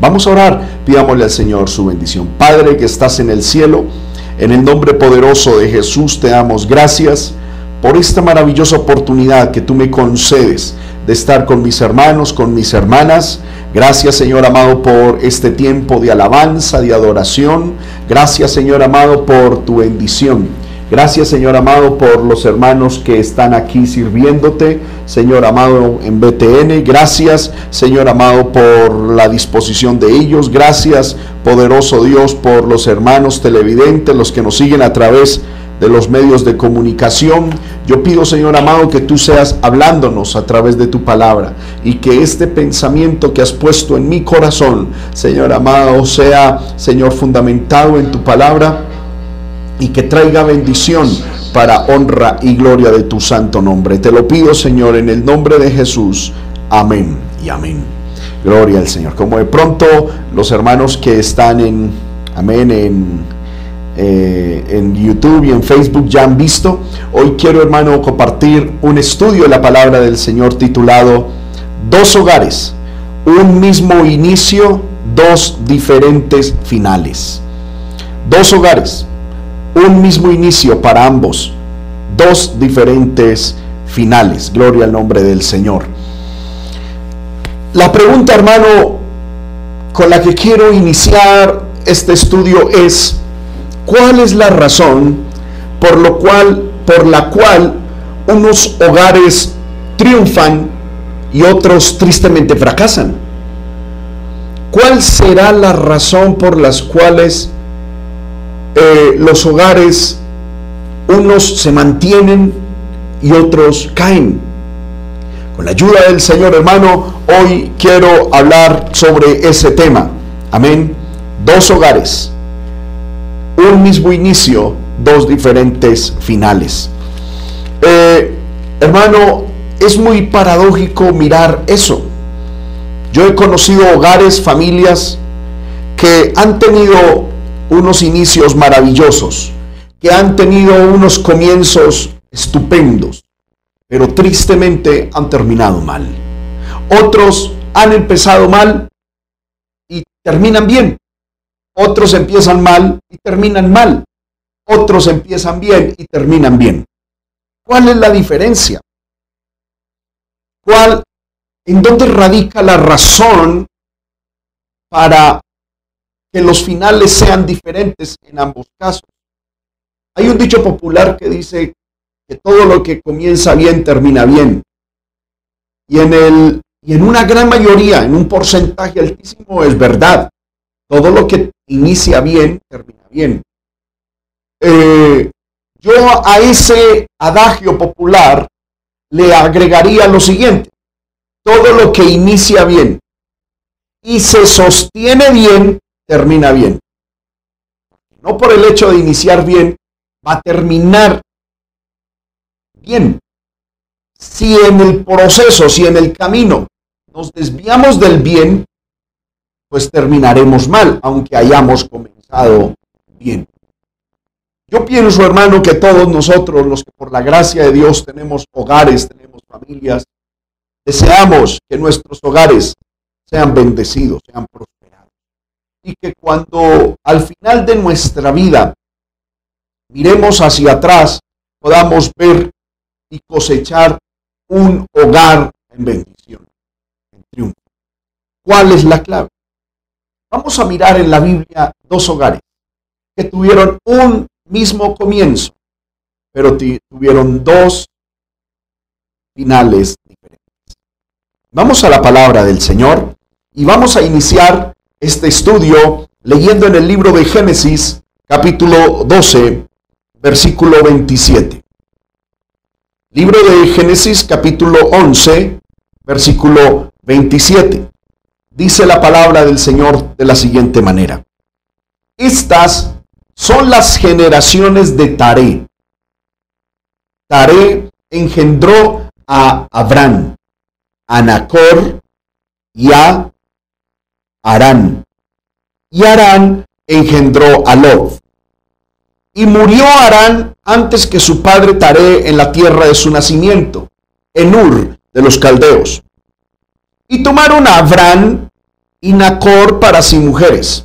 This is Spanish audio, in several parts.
Vamos a orar, pidámosle al Señor su bendición. Padre que estás en el cielo, en el nombre poderoso de Jesús te damos gracias por esta maravillosa oportunidad que tú me concedes de estar con mis hermanos, con mis hermanas. Gracias Señor amado por este tiempo de alabanza, de adoración. Gracias Señor amado por tu bendición. Gracias Señor amado por los hermanos que están aquí sirviéndote, Señor amado en BTN. Gracias Señor amado por la disposición de ellos. Gracias poderoso Dios por los hermanos televidentes, los que nos siguen a través de los medios de comunicación. Yo pido, Señor amado, que tú seas hablándonos a través de tu palabra y que este pensamiento que has puesto en mi corazón, Señor amado, sea, Señor, fundamentado en tu palabra y que traiga bendición para honra y gloria de tu santo nombre. Te lo pido, Señor, en el nombre de Jesús. Amén y amén. Gloria al Señor. Como de pronto los hermanos que están en, amén, en, eh, en YouTube y en Facebook ya han visto, hoy quiero, hermano, compartir un estudio de la palabra del Señor titulado Dos hogares, un mismo inicio, dos diferentes finales. Dos hogares, un mismo inicio para ambos, dos diferentes finales. Gloria al nombre del Señor. La pregunta, hermano, con la que quiero iniciar este estudio es, ¿cuál es la razón por, lo cual, por la cual unos hogares triunfan y otros tristemente fracasan? ¿Cuál será la razón por las cuales eh, los hogares, unos se mantienen y otros caen. Con la ayuda del Señor hermano, hoy quiero hablar sobre ese tema. Amén. Dos hogares, un mismo inicio, dos diferentes finales. Eh, hermano, es muy paradójico mirar eso. Yo he conocido hogares, familias que han tenido unos inicios maravillosos, que han tenido unos comienzos estupendos, pero tristemente han terminado mal. Otros han empezado mal y terminan bien. Otros empiezan mal y terminan mal. Otros empiezan bien y terminan bien. ¿Cuál es la diferencia? ¿Cuál, en dónde radica la razón para que los finales sean diferentes en ambos casos. Hay un dicho popular que dice que todo lo que comienza bien termina bien. Y en, el, y en una gran mayoría, en un porcentaje altísimo, es verdad. Todo lo que inicia bien termina bien. Eh, yo a ese adagio popular le agregaría lo siguiente. Todo lo que inicia bien y se sostiene bien termina bien. No por el hecho de iniciar bien, va a terminar bien. Si en el proceso, si en el camino nos desviamos del bien, pues terminaremos mal, aunque hayamos comenzado bien. Yo pienso, hermano, que todos nosotros, los que por la gracia de Dios tenemos hogares, tenemos familias, deseamos que nuestros hogares sean bendecidos, sean prosperados y que cuando al final de nuestra vida miremos hacia atrás, podamos ver y cosechar un hogar en bendición, en triunfo. ¿Cuál es la clave? Vamos a mirar en la Biblia dos hogares que tuvieron un mismo comienzo, pero tuvieron dos finales diferentes. Vamos a la palabra del Señor y vamos a iniciar este estudio leyendo en el libro de Génesis capítulo 12, versículo 27. Libro de Génesis capítulo 11, versículo 27. Dice la palabra del Señor de la siguiente manera. Estas son las generaciones de Taré. Taré engendró a Abraham, a Nacor y a Arán. Y Arán engendró a Lot. Y murió Arán antes que su padre Taré en la tierra de su nacimiento, en Ur de los caldeos. Y tomaron a Abraham y Nacor para sí mujeres.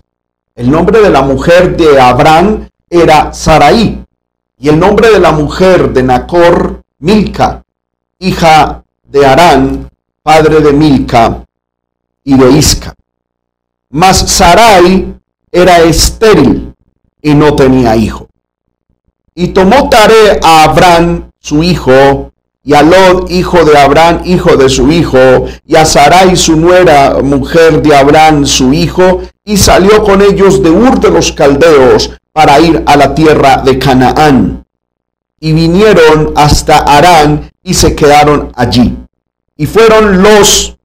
El nombre de la mujer de Abraham era Sarai, y el nombre de la mujer de Nacor, Milca, hija de Arán, padre de Milca y de Isca. Mas Sarai era estéril y no tenía hijo. Y tomó Tare a Abraham, su hijo, y a Lot, hijo de Abraham, hijo de su hijo, y a Sarai, su nuera, mujer de Abraham, su hijo, y salió con ellos de Ur de los Caldeos para ir a la tierra de Canaán. Y vinieron hasta Arán y se quedaron allí. Y fueron los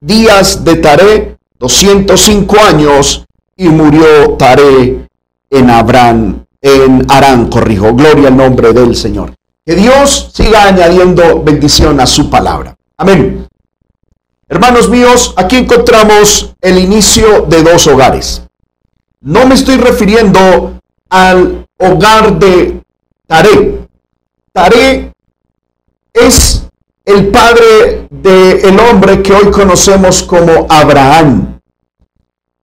días de Taré 205 años y murió Taré en Abraham, en Arán, corrijo. Gloria al nombre del Señor. Que Dios siga añadiendo bendición a su palabra. Amén. Hermanos míos, aquí encontramos el inicio de dos hogares. No me estoy refiriendo al hogar de Taré. Taré es el padre del hombre que hoy conocemos como Abraham.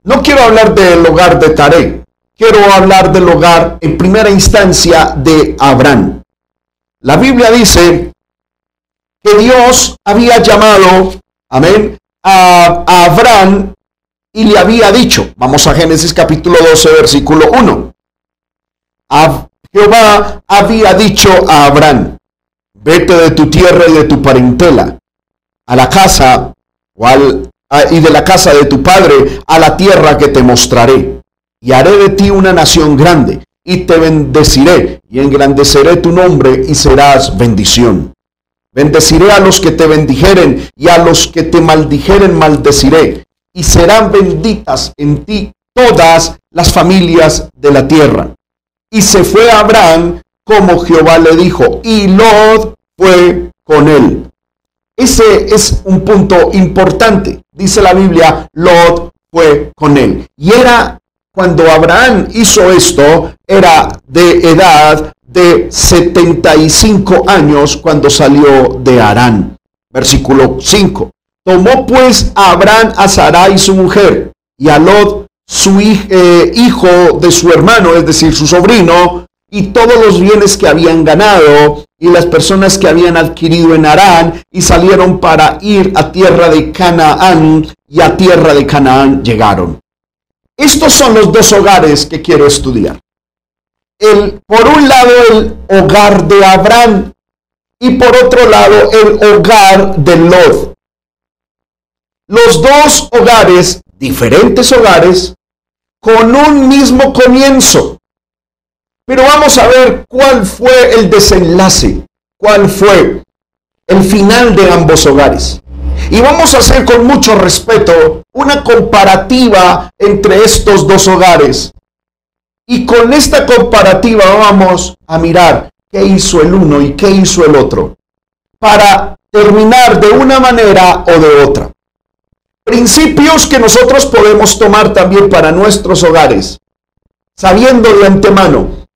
No quiero hablar del hogar de Taré, quiero hablar del hogar en primera instancia de Abraham. La Biblia dice que Dios había llamado, amén, a, Abraham y le había dicho, vamos a Génesis capítulo 12, versículo 1. A Jehová había dicho a Abraham, vete de tu tierra y de tu parentela a la casa y de la casa de tu padre a la tierra que te mostraré y haré de ti una nación grande y te bendeciré y engrandeceré tu nombre y serás bendición. Bendeciré a los que te bendijeren y a los que te maldijeren maldeciré y serán benditas en ti todas las familias de la tierra. Y se fue Abraham como Jehová le dijo y Lot fue con él. Ese es un punto importante. Dice la Biblia, Lot fue con él. Y era cuando Abraham hizo esto, era de edad de 75 años cuando salió de Arán. Versículo 5. Tomó pues a Abraham a Sarai su mujer y a Lot su eh, hijo de su hermano, es decir, su sobrino, y todos los bienes que habían ganado y las personas que habían adquirido en Arán y salieron para ir a tierra de Canaán y a tierra de Canaán llegaron. Estos son los dos hogares que quiero estudiar. El, por un lado, el hogar de Abraham y por otro lado, el hogar de Lot. Los dos hogares, diferentes hogares, con un mismo comienzo. Pero vamos a ver cuál fue el desenlace, cuál fue el final de ambos hogares. Y vamos a hacer con mucho respeto una comparativa entre estos dos hogares. Y con esta comparativa vamos a mirar qué hizo el uno y qué hizo el otro. Para terminar de una manera o de otra. Principios que nosotros podemos tomar también para nuestros hogares. Sabiendo de antemano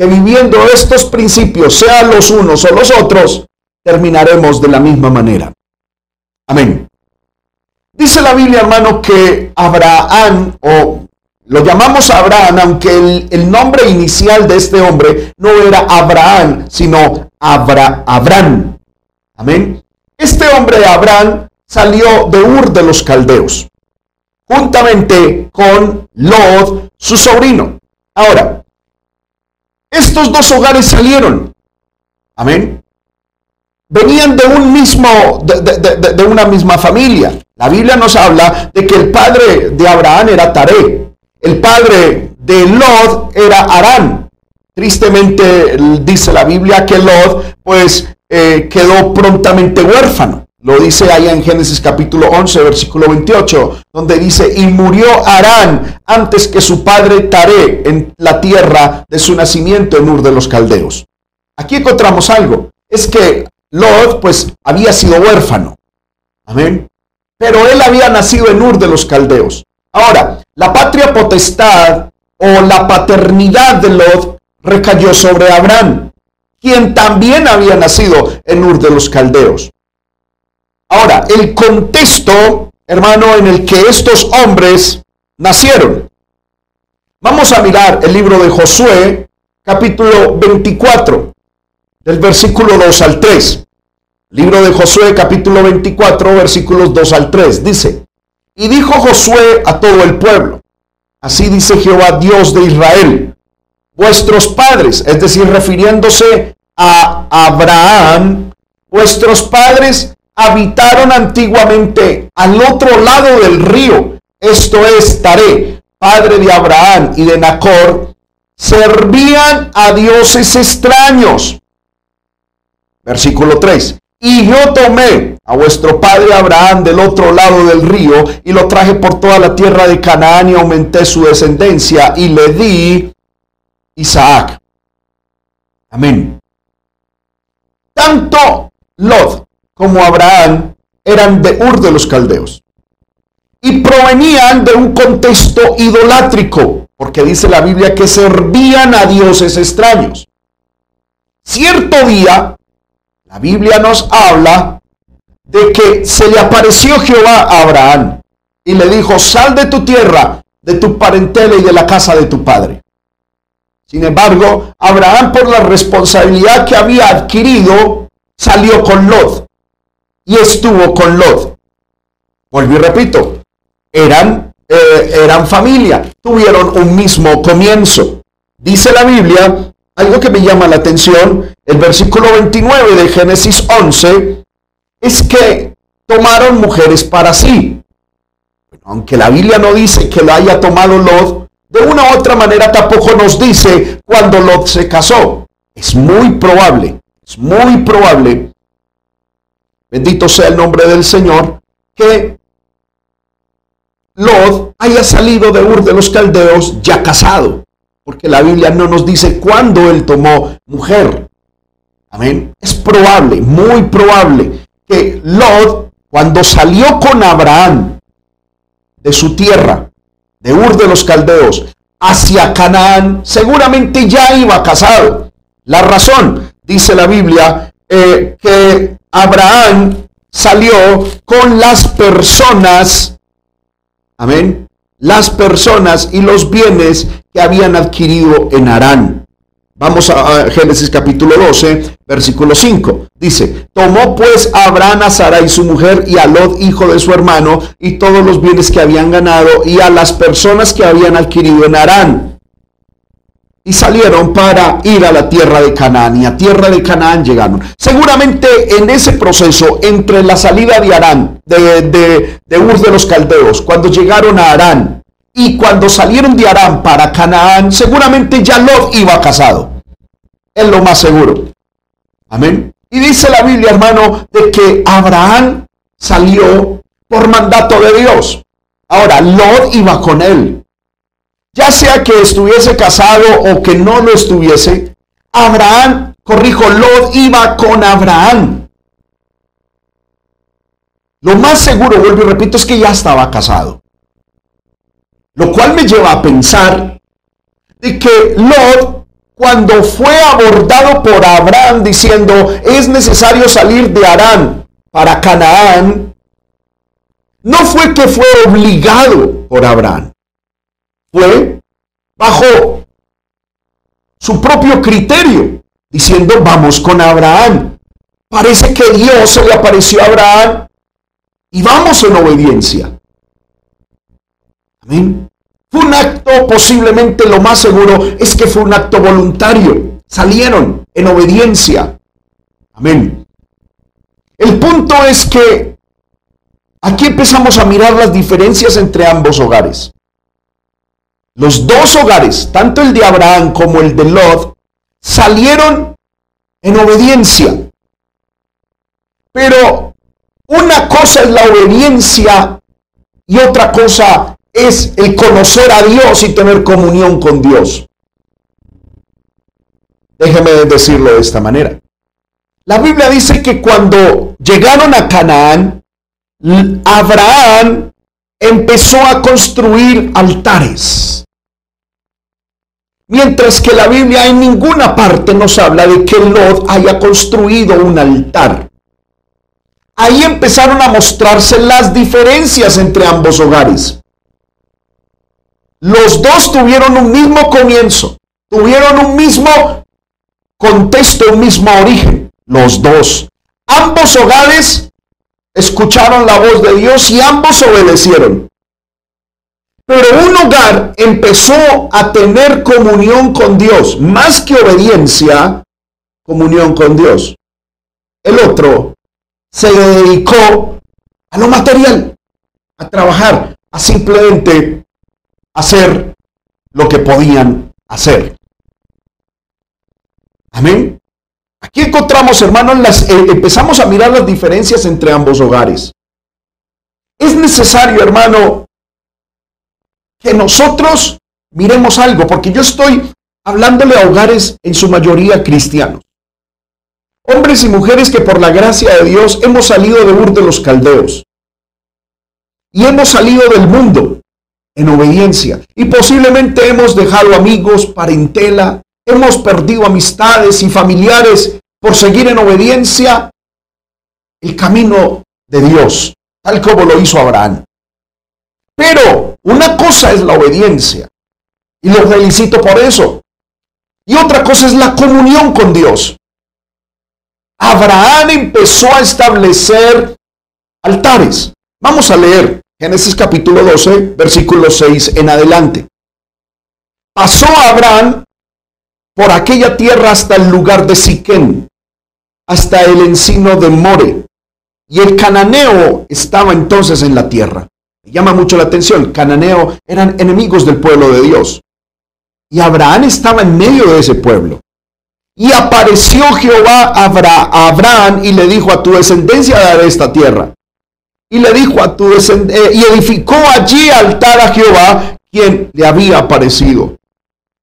que viviendo estos principios, sean los unos o los otros, terminaremos de la misma manera. Amén. Dice la Biblia, hermano, que Abraham, o lo llamamos Abraham, aunque el, nombre inicial de este hombre no era Abraham, sino Abra, Abraham. Amén. Este hombre, Abraham, salió de Ur de los Caldeos, juntamente con Lot, su sobrino. Ahora, estos dos hogares salieron. Amén venían de un mismo, de, una misma familia. La Biblia nos habla de que el padre de Abraham era Taré, el padre de Lot era Arán. Tristemente dice la Biblia que Lot pues eh, quedó prontamente huérfano. Lo dice ahí en Génesis capítulo 11, versículo 28, donde dice, y murió Arán antes que su padre Taré en la tierra de su nacimiento en Ur de los Caldeos. Aquí encontramos algo, es que Lot pues había sido huérfano. Amén. Pero él había nacido en Ur de los Caldeos. Ahora, la patria potestad o la paternidad de Lot recayó sobre Abraham, quien también había nacido en Ur de los Caldeos. Ahora, el contexto, hermano, en el que estos hombres nacieron. Vamos a mirar el libro de Josué, capítulo 24, del versículo 2 al 3. Libro de Josué, capítulo 24, versículos 2 al 3. Dice, y dijo Josué a todo el pueblo, así dice Jehová Dios de Israel, vuestros padres, es decir, refiriéndose a Abraham, vuestros padres habitaron antiguamente al otro lado del río, esto es Taré, padre de Abraham y de Nacor, servían a dioses extraños. Versículo 3. Y yo tomé a vuestro padre Abraham del otro lado del río y lo traje por toda la tierra de Canaán y aumenté su descendencia y le di Isaac. Amén. Tanto Lot como Abraham eran de Ur de los Caldeos y provenían de un contexto idolátrico, porque dice la Biblia que servían a dioses extraños. Cierto día, la Biblia nos habla de que se le apareció Jehová a Abraham y le dijo, sal de tu tierra, de tu parentela y de la casa de tu padre. Sin embargo, Abraham por la responsabilidad que había adquirido, salió con Lot y estuvo con Lot. Volví y repito, eran, eh, eran familia, tuvieron un mismo comienzo. Dice la Biblia, algo que me llama la atención, el versículo 29 de Génesis 11, es que tomaron mujeres para sí. Aunque la Biblia no dice que lo haya tomado Lot, de una u otra manera tampoco nos dice cuando Lot se casó. Es muy probable, es muy probable, bendito sea el nombre del Señor, que Lot haya salido de Ur de los Caldeos ya casado, porque la Biblia no nos dice cuándo él tomó mujer. Amén. Es probable, muy probable, que Lot, cuando salió con Abraham de su tierra, de Ur de los Caldeos hacia Canaán, seguramente ya iba casado. La razón, dice la Biblia, eh, que Abraham salió con las personas, amén, las personas y los bienes que habían adquirido en Arán. Vamos a Génesis capítulo 12, versículo 5. Dice, tomó pues Abraham a Sara y su mujer y a Lot, hijo de su hermano, y todos los bienes que habían ganado y a las personas que habían adquirido en Arán. Y salieron para ir a la tierra de Canaán y a tierra de Canaán llegaron. Seguramente en ese proceso entre la salida de Arán, de, de, de Ur de los Caldeos, cuando llegaron a Arán, y cuando salieron de Arán para Canaán, seguramente ya Lot iba casado. Es lo más seguro. Amén. Y dice la Biblia, hermano, de que Abraham salió por mandato de Dios. Ahora, Lot iba con él. Ya sea que estuviese casado o que no lo estuviese, Abraham, corrijo, Lot iba con Abraham. Lo más seguro, vuelvo y repito, es que ya estaba casado. Lo cual me lleva a pensar de que Lot, cuando fue abordado por Abraham diciendo, es necesario salir de Arán para Canaán, no fue que fue obligado por Abraham, fue bajo su propio criterio, diciendo, vamos con Abraham. Parece que Dios se le apareció a Abraham y vamos en obediencia. Amén. Fue un acto posiblemente lo más seguro es que fue un acto voluntario. Salieron en obediencia. Amén. El punto es que aquí empezamos a mirar las diferencias entre ambos hogares. Los dos hogares, tanto el de Abraham como el de Lot, salieron en obediencia. Pero una cosa es la obediencia y otra cosa es el conocer a Dios y tener comunión con Dios. Déjeme decirlo de esta manera. La Biblia dice que cuando llegaron a Canaán, Abraham empezó a construir altares. Mientras que la Biblia en ninguna parte nos habla de que Lot haya construido un altar. ahí empezaron a mostrarse las diferencias entre ambos hogares. Los dos tuvieron un mismo comienzo, tuvieron un mismo contexto, un mismo origen, los dos. Ambos hogares escucharon la voz de Dios y ambos obedecieron. Pero un hogar empezó a tener comunión con Dios, más que obediencia, comunión con Dios. El otro se dedicó a lo material, a trabajar, a simplemente hacer lo que podían hacer. Amén. Aquí encontramos, hermanos, las, eh, empezamos a mirar las diferencias entre ambos hogares. Es necesario, hermano, que nosotros miremos algo, porque yo estoy hablándole a hogares en su mayoría cristianos. Hombres y mujeres que por la gracia de Dios hemos salido de Ur de los Caldeos. Y hemos salido del mundo en obediencia. Y posiblemente hemos dejado amigos, parentela, hemos perdido amistades y familiares por seguir en obediencia el camino de Dios, tal como lo hizo Abraham. Pero una cosa es la obediencia, y lo felicito por eso. Y otra cosa es la comunión con Dios. Abraham empezó a establecer altares. Vamos a leer Génesis capítulo 12, versículo 6 en adelante. Pasó Abraham por aquella tierra hasta el lugar de Siquén, hasta el encino de More. Y el cananeo estaba entonces en la tierra. Me llama mucho la atención. Cananeo eran enemigos del pueblo de Dios. Y Abraham estaba en medio de ese pueblo. Y apareció Jehová a Abraham y le dijo, a tu descendencia daré esta tierra. Y le dijo a tu descendencia, eh, y edificó allí altar a Jehová, quien le había aparecido.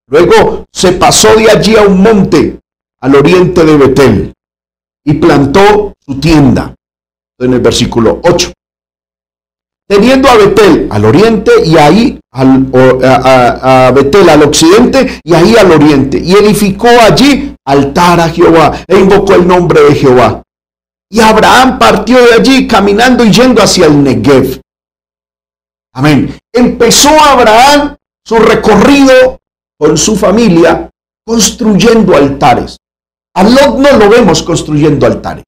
Luego se pasó de allí a un monte al oriente de Betel y plantó su tienda. En el versículo 8 teniendo a Betel al oriente y ahí al, a, Betel al occidente y ahí al oriente. Y edificó allí altar a Jehová e invocó el nombre de Jehová. Y Abraham partió de allí caminando y yendo hacia el Negev. Amén. Empezó Abraham su recorrido con su familia construyendo altares. A Lot no lo vemos construyendo altares.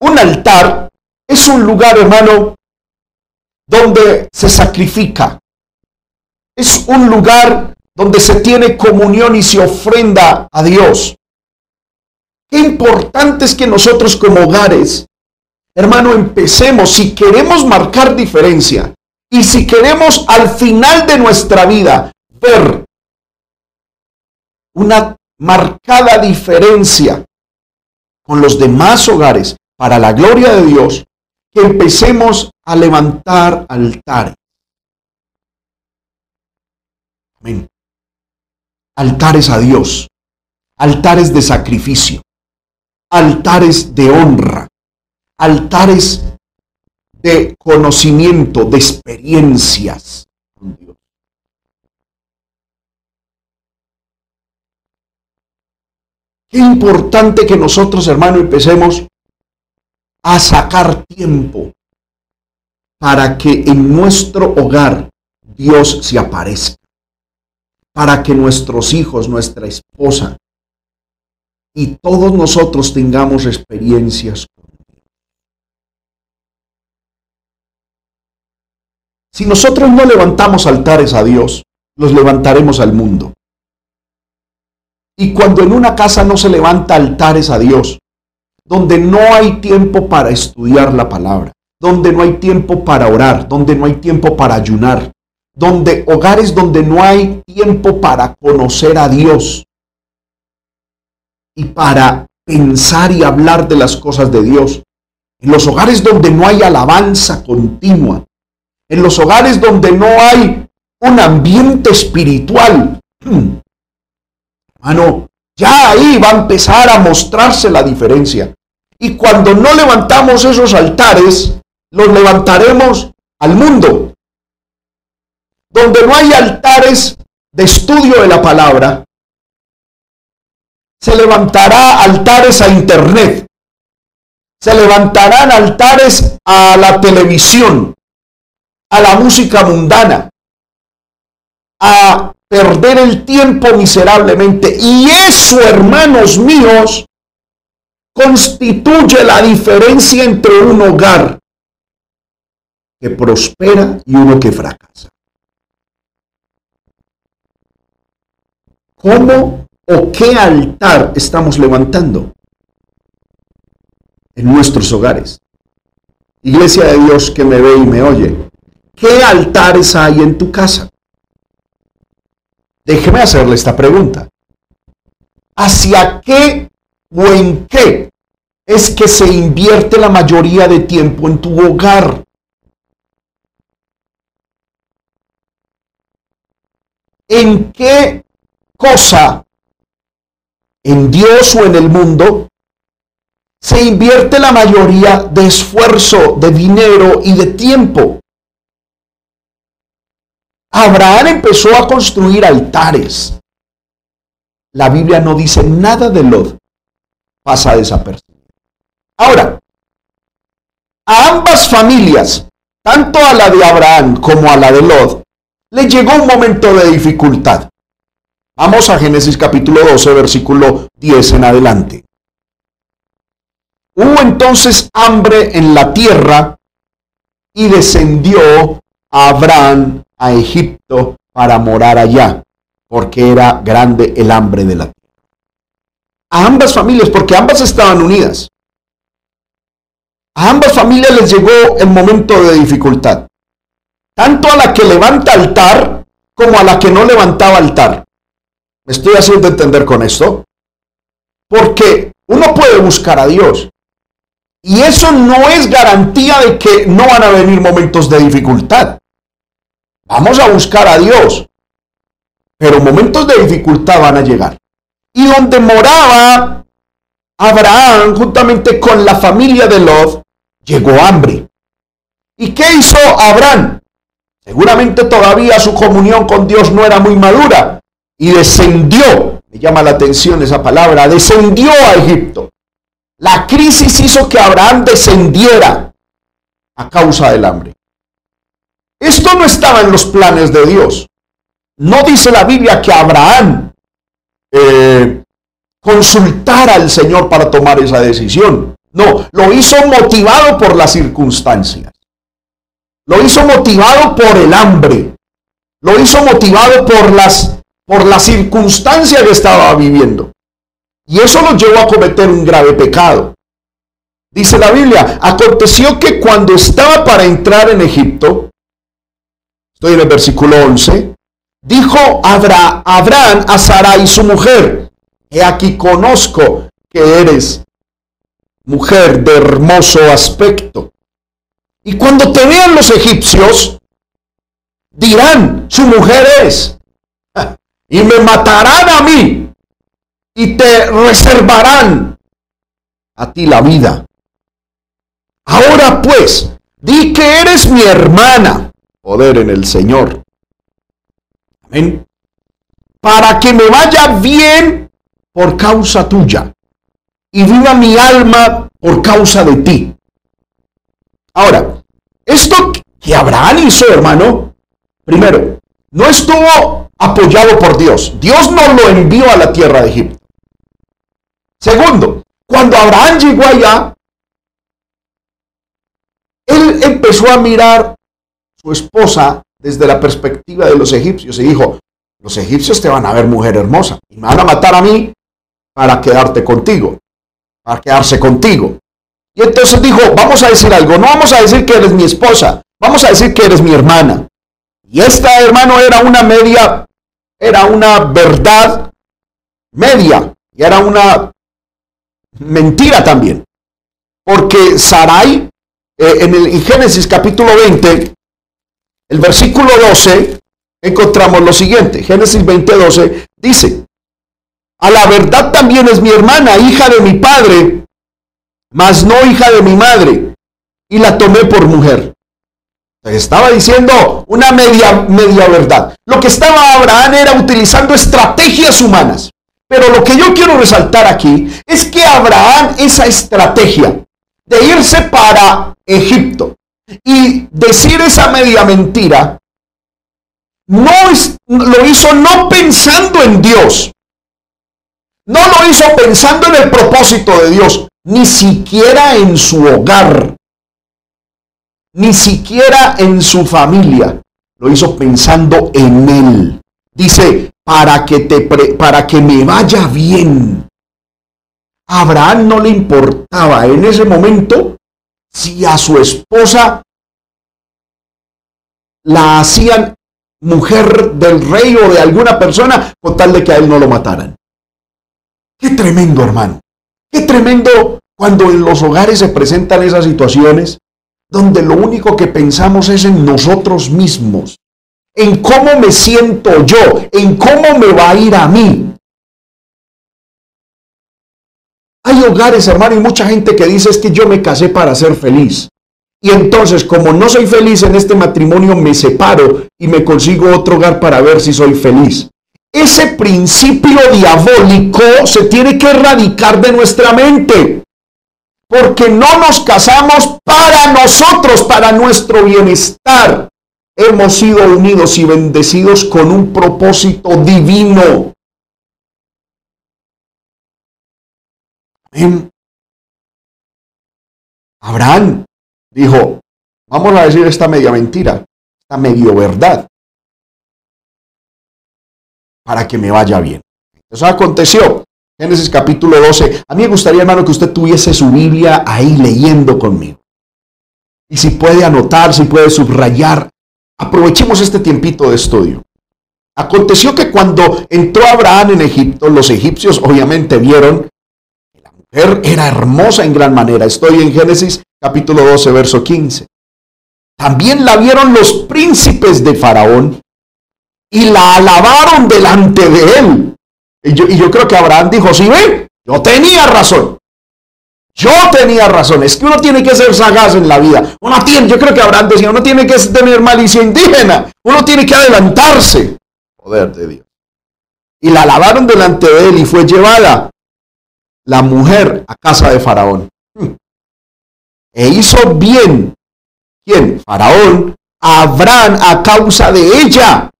Un altar es un lugar, hermano, donde se sacrifica. Es un lugar donde se tiene comunión y se ofrenda a Dios. Qué importante es que nosotros como hogares, hermano, empecemos, si queremos marcar diferencia y si queremos al final de nuestra vida ver una marcada diferencia con los demás hogares para la gloria de Dios, que empecemos a levantar altares. Amén. Altares a Dios, altares de sacrificio, altares de honra, altares de conocimiento, de experiencias con Dios. Qué importante que nosotros, hermano, empecemos a sacar tiempo para que en nuestro hogar Dios se aparezca, para que nuestros hijos, nuestra esposa y todos nosotros tengamos experiencias con Dios. Si nosotros no levantamos altares a Dios, los levantaremos al mundo. Y cuando en una casa no se levanta altares a Dios, donde no hay tiempo para estudiar la palabra, donde no hay tiempo para orar, donde no hay tiempo para ayunar, donde hogares donde no hay tiempo para conocer a Dios y para pensar y hablar de las cosas de Dios. En los hogares donde no hay alabanza continua, en los hogares donde no hay un ambiente espiritual, hermano, ya ahí va a empezar a mostrarse la diferencia. Y cuando no levantamos esos altares, los levantaremos al mundo. Donde no hay altares de estudio de la palabra, se levantará altares a internet. Se levantarán altares a la televisión, a la música mundana, a perder el tiempo miserablemente. Y eso, hermanos míos, constituye la diferencia entre un hogar que prospera y uno que fracasa. ¿Cómo o qué altar estamos levantando en nuestros hogares? Iglesia de Dios que me ve y me oye, ¿qué altares hay en tu casa? Déjeme hacerle esta pregunta. ¿Hacia qué o en qué es que se invierte la mayoría de tiempo en tu hogar? ¿En qué cosa, en Dios o en el mundo, se invierte la mayoría de esfuerzo, de dinero y de tiempo? Abraham empezó a construir altares. La Biblia no dice nada de Lot. Pasa desapercibido. Ahora, a ambas familias, tanto a la de Abraham como a la de Lot, le llegó un momento de dificultad. Vamos a Génesis capítulo 12, versículo 10 en adelante. Hubo entonces hambre en la tierra y descendió Abraham a Egipto para morar allá, porque era grande el hambre de la tierra. A ambas familias, porque ambas estaban unidas. A ambas familias les llegó el momento de dificultad. Tanto a la que levanta altar como a la que no levantaba altar. ¿Me estoy haciendo entender con esto? Porque uno puede buscar a Dios. Y eso no es garantía de que no van a venir momentos de dificultad. Vamos a buscar a Dios. Pero momentos de dificultad van a llegar. Y donde moraba Abraham, juntamente con la familia de Lot, llegó hambre. ¿Y qué hizo Abraham? Seguramente todavía su comunión con Dios no era muy madura. Y descendió, me llama la atención esa palabra, descendió a Egipto. La crisis hizo que Abraham descendiera a causa del hambre. Esto no estaba en los planes de Dios. No dice la Biblia que Abraham eh, consultara al Señor para tomar esa decisión. No, lo hizo motivado por las circunstancias. Lo hizo motivado por el hambre. Lo hizo motivado por las, por la circunstancia que estaba viviendo. Y eso lo llevó a cometer un grave pecado. Dice la Biblia, aconteció que cuando estaba para entrar en Egipto, Estoy en el versículo 11. Dijo Abraham a Sarai su mujer, he aquí conozco que eres mujer de hermoso aspecto. Y cuando te vean los egipcios, dirán, su mujer es, y me matarán a mí, y te reservarán a ti la vida. Ahora pues, di que eres mi hermana poder en el Señor. Amén. Para que me vaya bien por causa tuya y viva mi alma por causa de ti. Ahora, esto que Abraham hizo, hermano, primero, no estuvo apoyado por Dios. Dios no lo envió a la tierra de Egipto. Segundo, cuando Abraham llegó allá, él empezó a mirar su esposa desde la perspectiva de los egipcios y dijo, los egipcios te van a ver mujer hermosa y me van a matar a mí para quedarte contigo, para quedarse contigo. Y entonces dijo, vamos a decir algo, no vamos a decir que eres mi esposa, vamos a decir que eres mi hermana. Y esta hermano era una media, era una verdad media, y era una mentira también. Porque Sarai, eh, en el Génesis capítulo 20, el versículo 12 encontramos lo siguiente. Génesis 20, 12 dice, a la verdad también es mi hermana, hija de mi padre, mas no hija de mi madre, y la tomé por mujer. Estaba diciendo una media, media verdad. Lo que estaba Abraham era utilizando estrategias humanas. Pero lo que yo quiero resaltar aquí es que Abraham esa estrategia de irse para Egipto y decir esa media mentira, no lo hizo no pensando en Dios, no lo hizo pensando en el propósito de Dios, ni siquiera en su hogar, ni siquiera en su familia. Lo hizo pensando en él. Dice, para que, te para que me vaya bien. A Abraham no le importaba en ese momento si a su esposa la hacían mujer del rey o de alguna persona con tal de que a él no lo mataran. Qué tremendo, hermano. Qué tremendo cuando en los hogares se presentan esas situaciones donde lo único que pensamos es en nosotros mismos, en cómo me siento yo, en cómo me va a ir a mí. Hay hogares, hermano, y mucha gente que dice es que yo me casé para ser feliz. Y entonces, como no soy feliz en este matrimonio, me separo y me consigo otro hogar para ver si soy feliz. Ese principio diabólico se tiene que erradicar de nuestra mente. Porque no nos casamos para nosotros, para nuestro bienestar. Hemos sido unidos y bendecidos con un propósito divino. Amén. Abraham dijo, vamos a decir esta media mentira, esta medio verdad, para que me vaya bien. Eso aconteció. Génesis capítulo 12. A mí me gustaría, hermano, que usted tuviese su Biblia ahí leyendo conmigo. Y si puede anotar, si puede subrayar, aprovechemos este tiempito de estudio. Aconteció que cuando entró Abraham en Egipto, los egipcios obviamente vieron era hermosa en gran manera. Estoy en Génesis capítulo 12, verso 15. También la vieron los príncipes de Faraón y la alabaron delante de él. Y yo, creo que Abraham dijo, sí, ve, yo tenía razón. Yo tenía razón. Es que uno tiene que ser sagaz en la vida. Uno tiene, yo creo que Abraham decía, uno tiene que tener malicia indígena. Uno tiene que adelantarse. Poder de Dios. Y la alabaron delante de él y fue llevada la mujer a casa de Faraón. Hmm. E hizo bien. ¿Quién? Faraón. Abraham a causa de ella.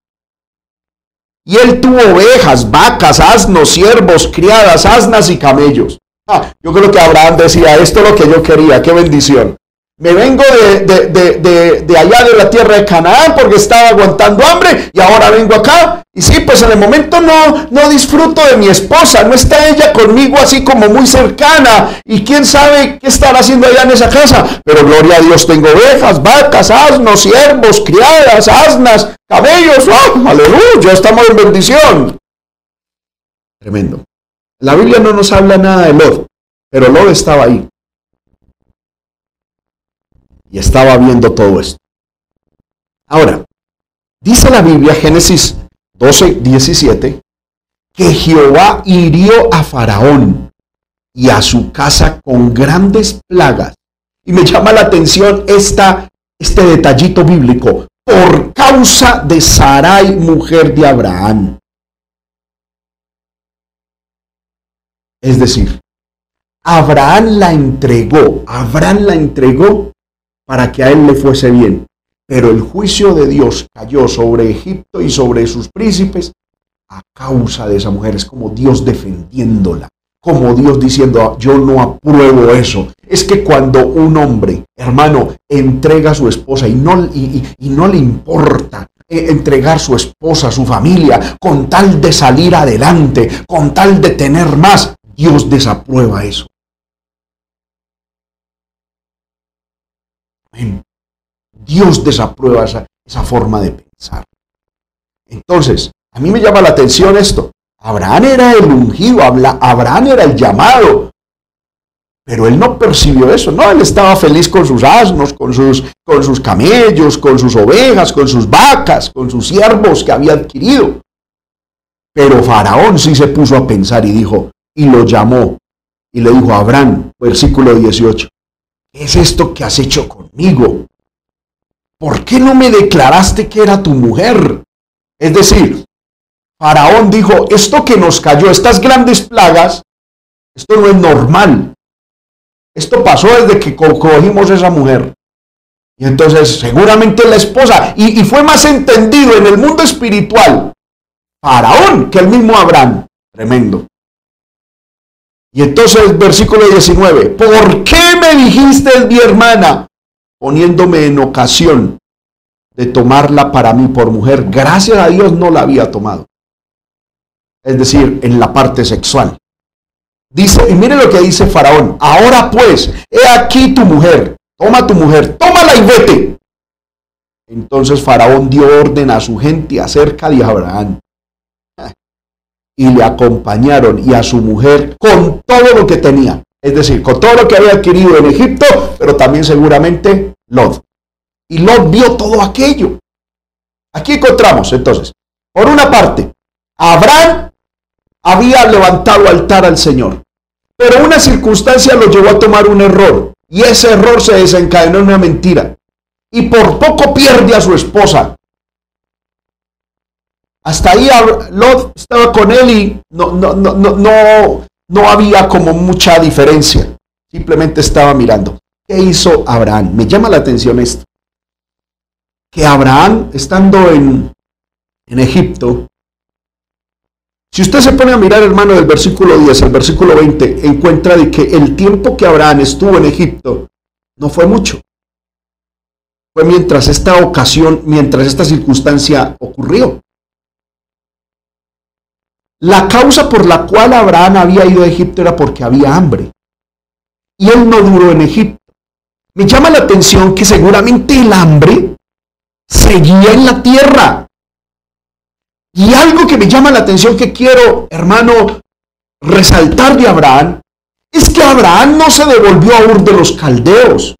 Y él tuvo ovejas, vacas, asnos, siervos, criadas, asnas y camellos. Ah, yo creo que Abraham decía, esto es lo que yo quería, qué bendición. Me vengo de, de, allá de la tierra de Canaán porque estaba aguantando hambre y ahora vengo acá. Y sí, pues en el momento no, no disfruto de mi esposa, no está ella conmigo así como muy cercana. Y quién sabe qué estará haciendo allá en esa casa. Pero gloria a Dios, tengo ovejas, vacas, asnos, siervos, criadas, asnas, cabellos. ¡Oh, aleluya! Estamos en bendición. Tremendo. La Biblia no nos habla nada de Lot, pero Lot estaba ahí y estaba viendo todo esto. Ahora, dice la Biblia, Génesis 12, 17, que Jehová hirió a Faraón y a su casa con grandes plagas. Y me llama la atención este detallito bíblico, por causa de Sarai, mujer de Abraham. Es decir, Abraham la entregó, Abraham la entregó para que a él le fuese bien. Pero el juicio de Dios cayó sobre Egipto y sobre sus príncipes a causa de esa mujer. Es como Dios defendiéndola, como Dios diciendo, yo no apruebo eso. Es que cuando un hombre, hermano, entrega a su esposa y no, y, no le importa eh, entregar su esposa, su familia, con tal de salir adelante, con tal de tener más, Dios desaprueba eso. Dios desaprueba esa, forma de pensar. Entonces, a mí me llama la atención esto. Abraham era el ungido, Abraham era el llamado. Pero él no percibió eso, no, él estaba feliz con sus asnos, con sus, con sus camellos, con sus ovejas, con sus vacas, con sus siervos que había adquirido. Pero Faraón sí se puso a pensar y dijo, y lo llamó, y le dijo a Abraham, versículo 18, ¿qué es esto que has hecho conmigo? ¿Por qué no me declaraste que era tu mujer? Es decir, Faraón dijo, esto que nos cayó, estas grandes plagas, esto no es normal. Esto pasó desde que cogimos esa mujer. Y entonces seguramente la esposa, y, y fue más entendido en el mundo espiritual, Faraón, que el mismo Abraham. Tremendo. Y entonces, versículo 19, ¿por qué me dijiste mi hermana? Poniéndome en ocasión de tomarla para mí por mujer. Gracias a Dios no la había tomado. Es decir, en la parte sexual. Dice, y mire lo que dice Faraón. Ahora pues, he aquí tu mujer. Toma tu mujer, tómala y vete. Entonces Faraón dio orden a su gente acerca de Abraham y le acompañaron y a su mujer con todo lo que tenía. Es decir, con todo lo que había adquirido en Egipto, pero también seguramente Lot. Y Lot vio todo aquello. Aquí encontramos entonces, por una parte, Abraham había levantado altar al Señor, pero una circunstancia lo llevó a tomar un error y ese error se desencadenó en una mentira. Y por poco pierde a su esposa, hasta ahí Lot estaba con él y no, no, no, no, no había como mucha diferencia. Simplemente estaba mirando. ¿Qué hizo Abraham? Me llama la atención esto. Que Abraham, estando en, en Egipto, si usted se pone a mirar, hermano, del versículo 10 al versículo 20, encuentra de que el tiempo que Abraham estuvo en Egipto no fue mucho. Fue mientras esta ocasión, mientras esta circunstancia ocurrió. La causa por la cual Abraham había ido a Egipto era porque había hambre. Y él no duró en Egipto. Me llama la atención que seguramente el hambre seguía en la tierra. Y algo que me llama la atención que quiero, hermano, resaltar de Abraham, es que Abraham no se devolvió a Ur de los Caldeos.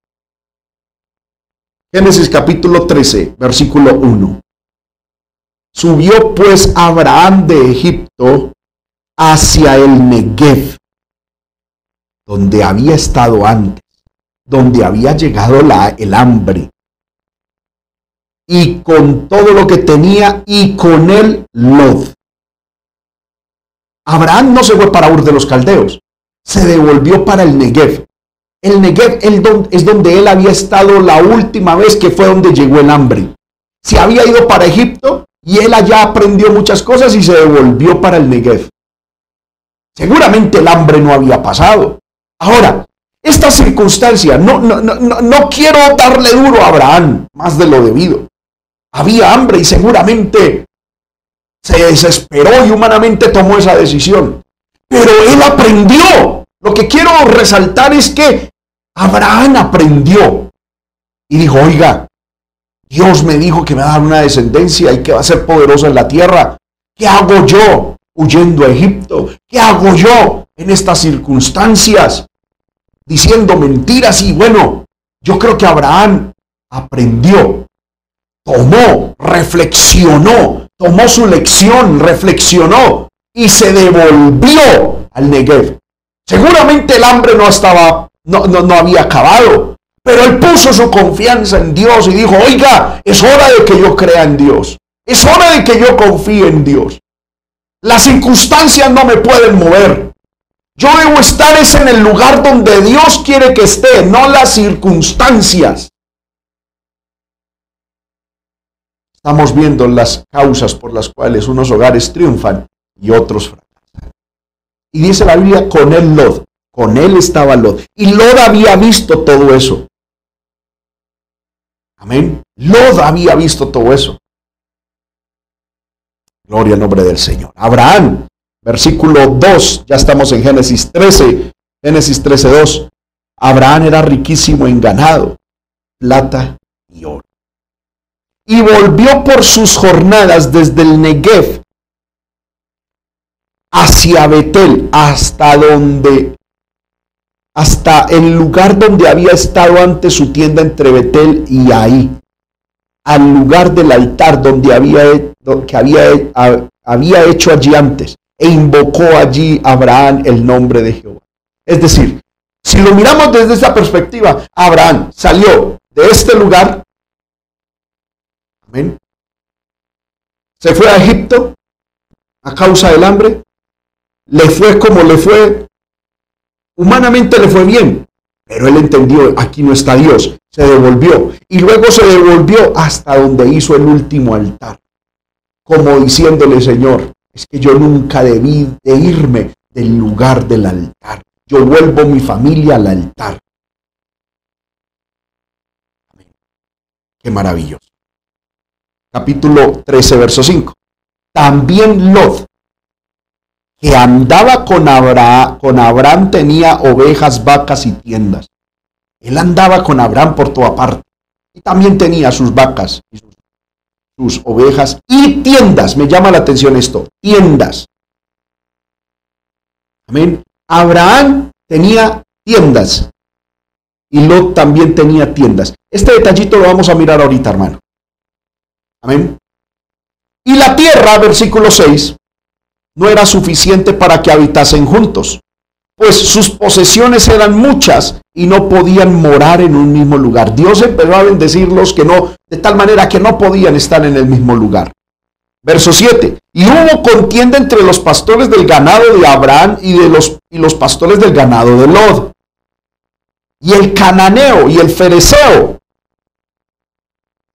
Génesis capítulo 13, versículo 1. Subió pues Abraham de Egipto hacia el Negev, donde había estado antes, donde había llegado la, el hambre, y con todo lo que tenía, y con él Lod. Abraham no se fue para Ur de los Caldeos, se devolvió para el Negev. El Negev es donde él había estado la última vez que fue donde llegó el hambre. Si había ido para Egipto, y él allá aprendió muchas cosas y se devolvió para el Negev. Seguramente el hambre no había pasado. Ahora, esta circunstancia, no, no, no, no quiero darle duro a Abraham más de lo debido. Había hambre y seguramente se desesperó y humanamente tomó esa decisión. Pero él aprendió. Lo que quiero resaltar es que Abraham aprendió y dijo, oiga, Dios me dijo que me va a dar una descendencia y que va a ser poderosa en la tierra. ¿Qué hago yo huyendo a Egipto? ¿Qué hago yo en estas circunstancias? Diciendo mentiras y bueno, yo creo que Abraham aprendió, tomó, reflexionó, tomó su lección, reflexionó y se devolvió al Negev. Seguramente el hambre no estaba, no, no, no había acabado, pero él puso su confianza en Dios y dijo, oiga, es hora de que yo crea en Dios. Es hora de que yo confíe en Dios. Las circunstancias no me pueden mover. Yo debo estar es en el lugar donde Dios quiere que esté, no las circunstancias. Estamos viendo las causas por las cuales unos hogares triunfan y otros fracasan. Y dice la Biblia, con él Lot, con él estaba Lot. Y Lot había visto todo eso. Amén. Lot había visto todo eso. Gloria al nombre del Señor. Abraham, versículo 2, ya estamos en Génesis 13, Génesis 13, 2. Abraham era riquísimo en ganado, plata y oro. Y volvió por sus jornadas desde el Negev hacia Betel, hasta donde hasta el lugar donde había estado antes su tienda entre Betel y ahí, al lugar del altar donde había, que había, había hecho allí antes, e invocó allí Abraham el nombre de Jehová. Es decir, si lo miramos desde esta perspectiva, Abraham salió de este lugar, amén, se fue a Egipto a causa del hambre, le fue como le fue Humanamente le fue bien, Pero él entendió, aquí no está Dios, se devolvió. Y luego se devolvió hasta donde hizo el último altar, como diciéndole, Señor, es que yo nunca debí de irme del lugar del altar. Yo vuelvo mi familia al altar. Qué maravilloso. Capítulo 13, verso 5. También Lot, que andaba con Abraham, con Abraham tenía ovejas, vacas y tiendas. Él andaba con Abraham por toda parte. Y también tenía sus vacas y sus, sus ovejas y tiendas. Me llama la atención esto, tiendas. Amén. Abraham tenía tiendas y Lot también tenía tiendas. Este detallito lo vamos a mirar ahorita, hermano. Amén. Y la tierra, versículo 6, no era suficiente para que habitasen juntos, pues sus posesiones eran muchas y no podían morar en un mismo lugar. Dios empezó a bendecirlos que no, de tal manera que no podían estar en el mismo lugar. Verso 7. Y hubo contienda entre los pastores del ganado de Abraham y, de los, y los pastores del ganado de Lod. Y el cananeo y el fereceo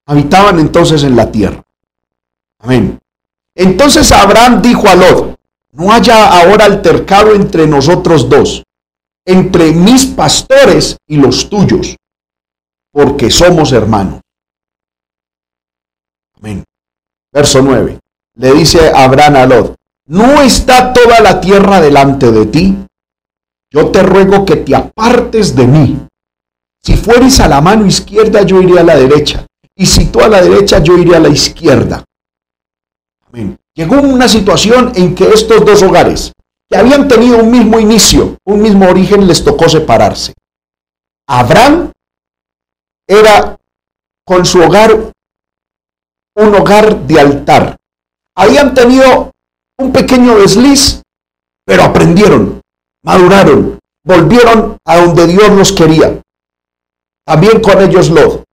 habitaban entonces en la tierra. Amén. Entonces Abraham dijo a Lot, no haya ahora altercado entre nosotros dos, entre mis pastores y los tuyos, porque somos hermanos. Amén. Verso 9. Le dice Abraham a Lot, ¿no está toda la tierra delante de ti? Yo te ruego que te apartes de mí. Si fueres a la mano izquierda, yo iré a la derecha. Y si tú a la derecha, yo iré a la izquierda. Llegó una situación en que estos dos hogares, que habían tenido un mismo inicio, un mismo origen, les tocó separarse. Abraham era con su hogar un hogar de altar. Habían tenido un pequeño desliz, pero aprendieron, maduraron, volvieron a donde Dios los quería. También con ellos Lot.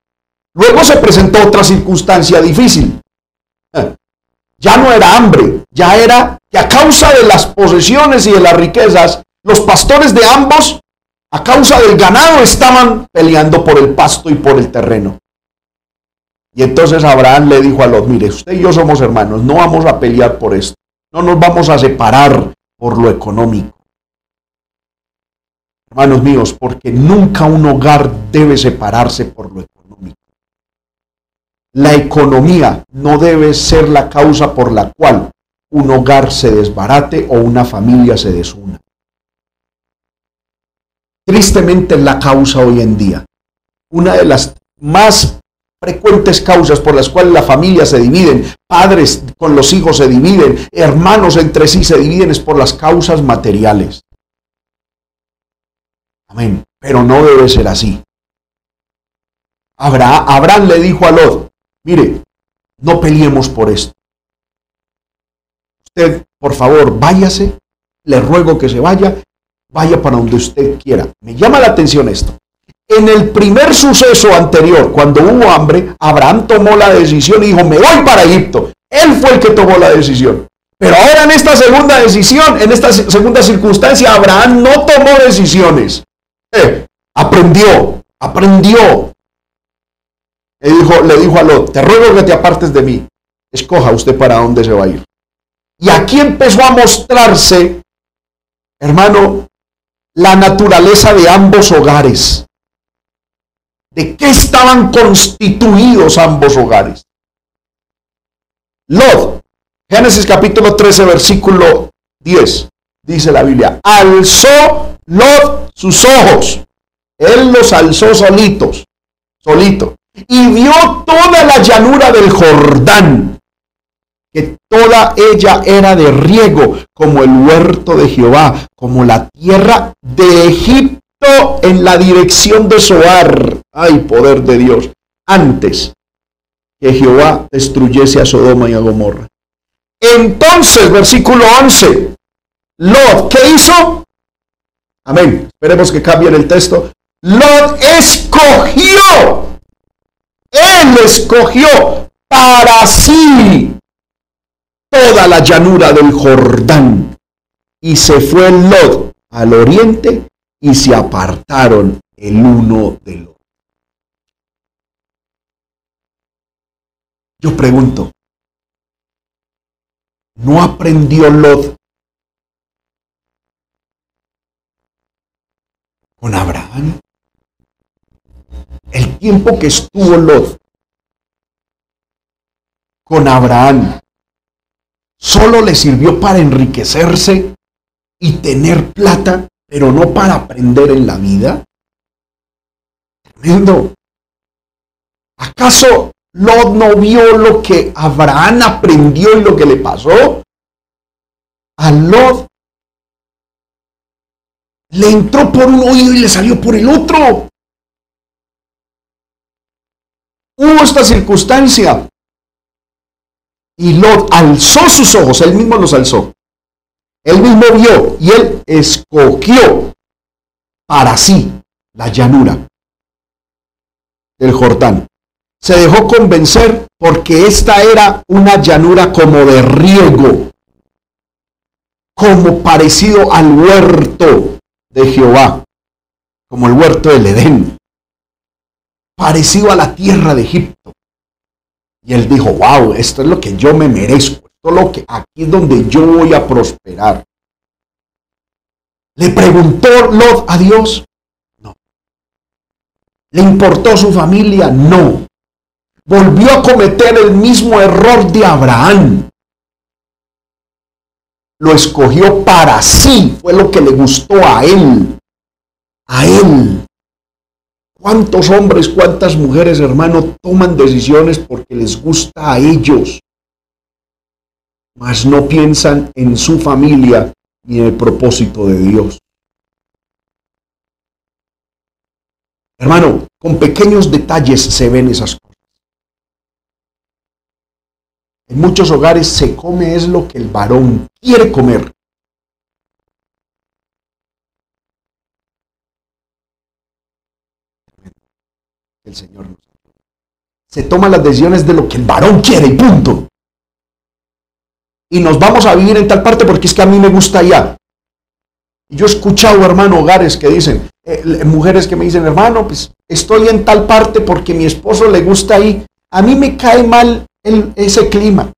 Luego se presentó otra circunstancia difícil. Ya no era hambre, ya era que a causa de las posesiones y de las riquezas, los pastores de ambos, a causa del ganado, estaban peleando por el pasto y por el terreno. Y entonces Abraham le dijo a Lot, mire, usted y yo somos hermanos, no vamos a pelear por esto, no nos vamos a separar por lo económico. Hermanos míos, porque nunca un hogar debe separarse por lo económico. La economía no debe ser la causa por la cual un hogar se desbarate o una familia se desuna. Tristemente es la causa hoy en día. Una de las más frecuentes causas por las cuales la familia se dividen, padres con los hijos se dividen, hermanos entre sí se dividen, es por las causas materiales. Amén. Pero no debe ser así. Abraham le dijo a Lot, Mire, no peleemos por esto. Usted, por favor, váyase. Le ruego que se vaya. Vaya para donde usted quiera. Me llama la atención esto. En el primer suceso anterior, cuando hubo hambre, Abraham tomó la decisión y dijo, me voy para Egipto. Él fue el que tomó la decisión. Pero ahora en esta segunda decisión, en esta segunda circunstancia, Abraham no tomó decisiones. Eh, aprendió, aprendió, le dijo, le dijo a Lot, te ruego que te apartes de mí. Escoja usted para dónde se va a ir. Y aquí empezó a mostrarse, hermano, la naturaleza de ambos hogares. ¿De qué estaban constituidos ambos hogares? Lot, Génesis capítulo 13, versículo 10, dice la Biblia, alzó Lot sus ojos. Él los alzó solitos, solito y vio toda la llanura del Jordán, que toda ella era de riego, como el huerto de Jehová, como la tierra de Egipto en la dirección de Soar. Ay, poder de Dios. Antes que Jehová destruyese a Sodoma y a Gomorra. Entonces, versículo 11, Lot, ¿qué hizo? Amén. Esperemos que cambien el texto. Lot escogió él escogió para sí toda la llanura del Jordán y se fue Lot al oriente y se apartaron el uno del otro. Yo pregunto, ¿no aprendió Lot con Abraham? El tiempo que estuvo Lot con Abraham solo le sirvió para enriquecerse y tener plata, pero no para aprender en la vida. Tremendo. ¿Acaso Lot no vio lo que Abraham aprendió y lo que le pasó? A Lot le entró por un oído y le salió por el otro. Hubo esta circunstancia. Y Lot alzó sus ojos, él mismo los alzó. Él mismo vio y él escogió para sí la llanura del Jordán. Se dejó convencer porque esta era una llanura como de riego, como parecido al huerto de Jehová, como el huerto del Edén, parecido a la tierra de Egipto. Y él dijo, wow, esto es lo que yo me merezco, esto es lo que aquí es donde yo voy a prosperar. ¿Le preguntó Lot a Dios? No. ¿Le importó su familia? No. Volvió a cometer el mismo error de Abraham. Lo escogió para sí, fue lo que le gustó a él. A él. ¿Cuántos hombres, cuántas mujeres, hermano, toman decisiones porque les gusta a ellos? Mas no piensan en su familia ni en el propósito de Dios. Hermano, con pequeños detalles se ven esas cosas. En muchos hogares se come es lo que el varón quiere comer. El Señor nos Se toman las decisiones de lo que el varón quiere y punto. Y nos vamos a vivir en tal parte porque es que a mí me gusta allá. Y yo he escuchado, hermano, hogares que dicen, eh, mujeres que me dicen, hermano, pues estoy en tal parte porque mi esposo le gusta ahí. A mí me cae mal ese clima.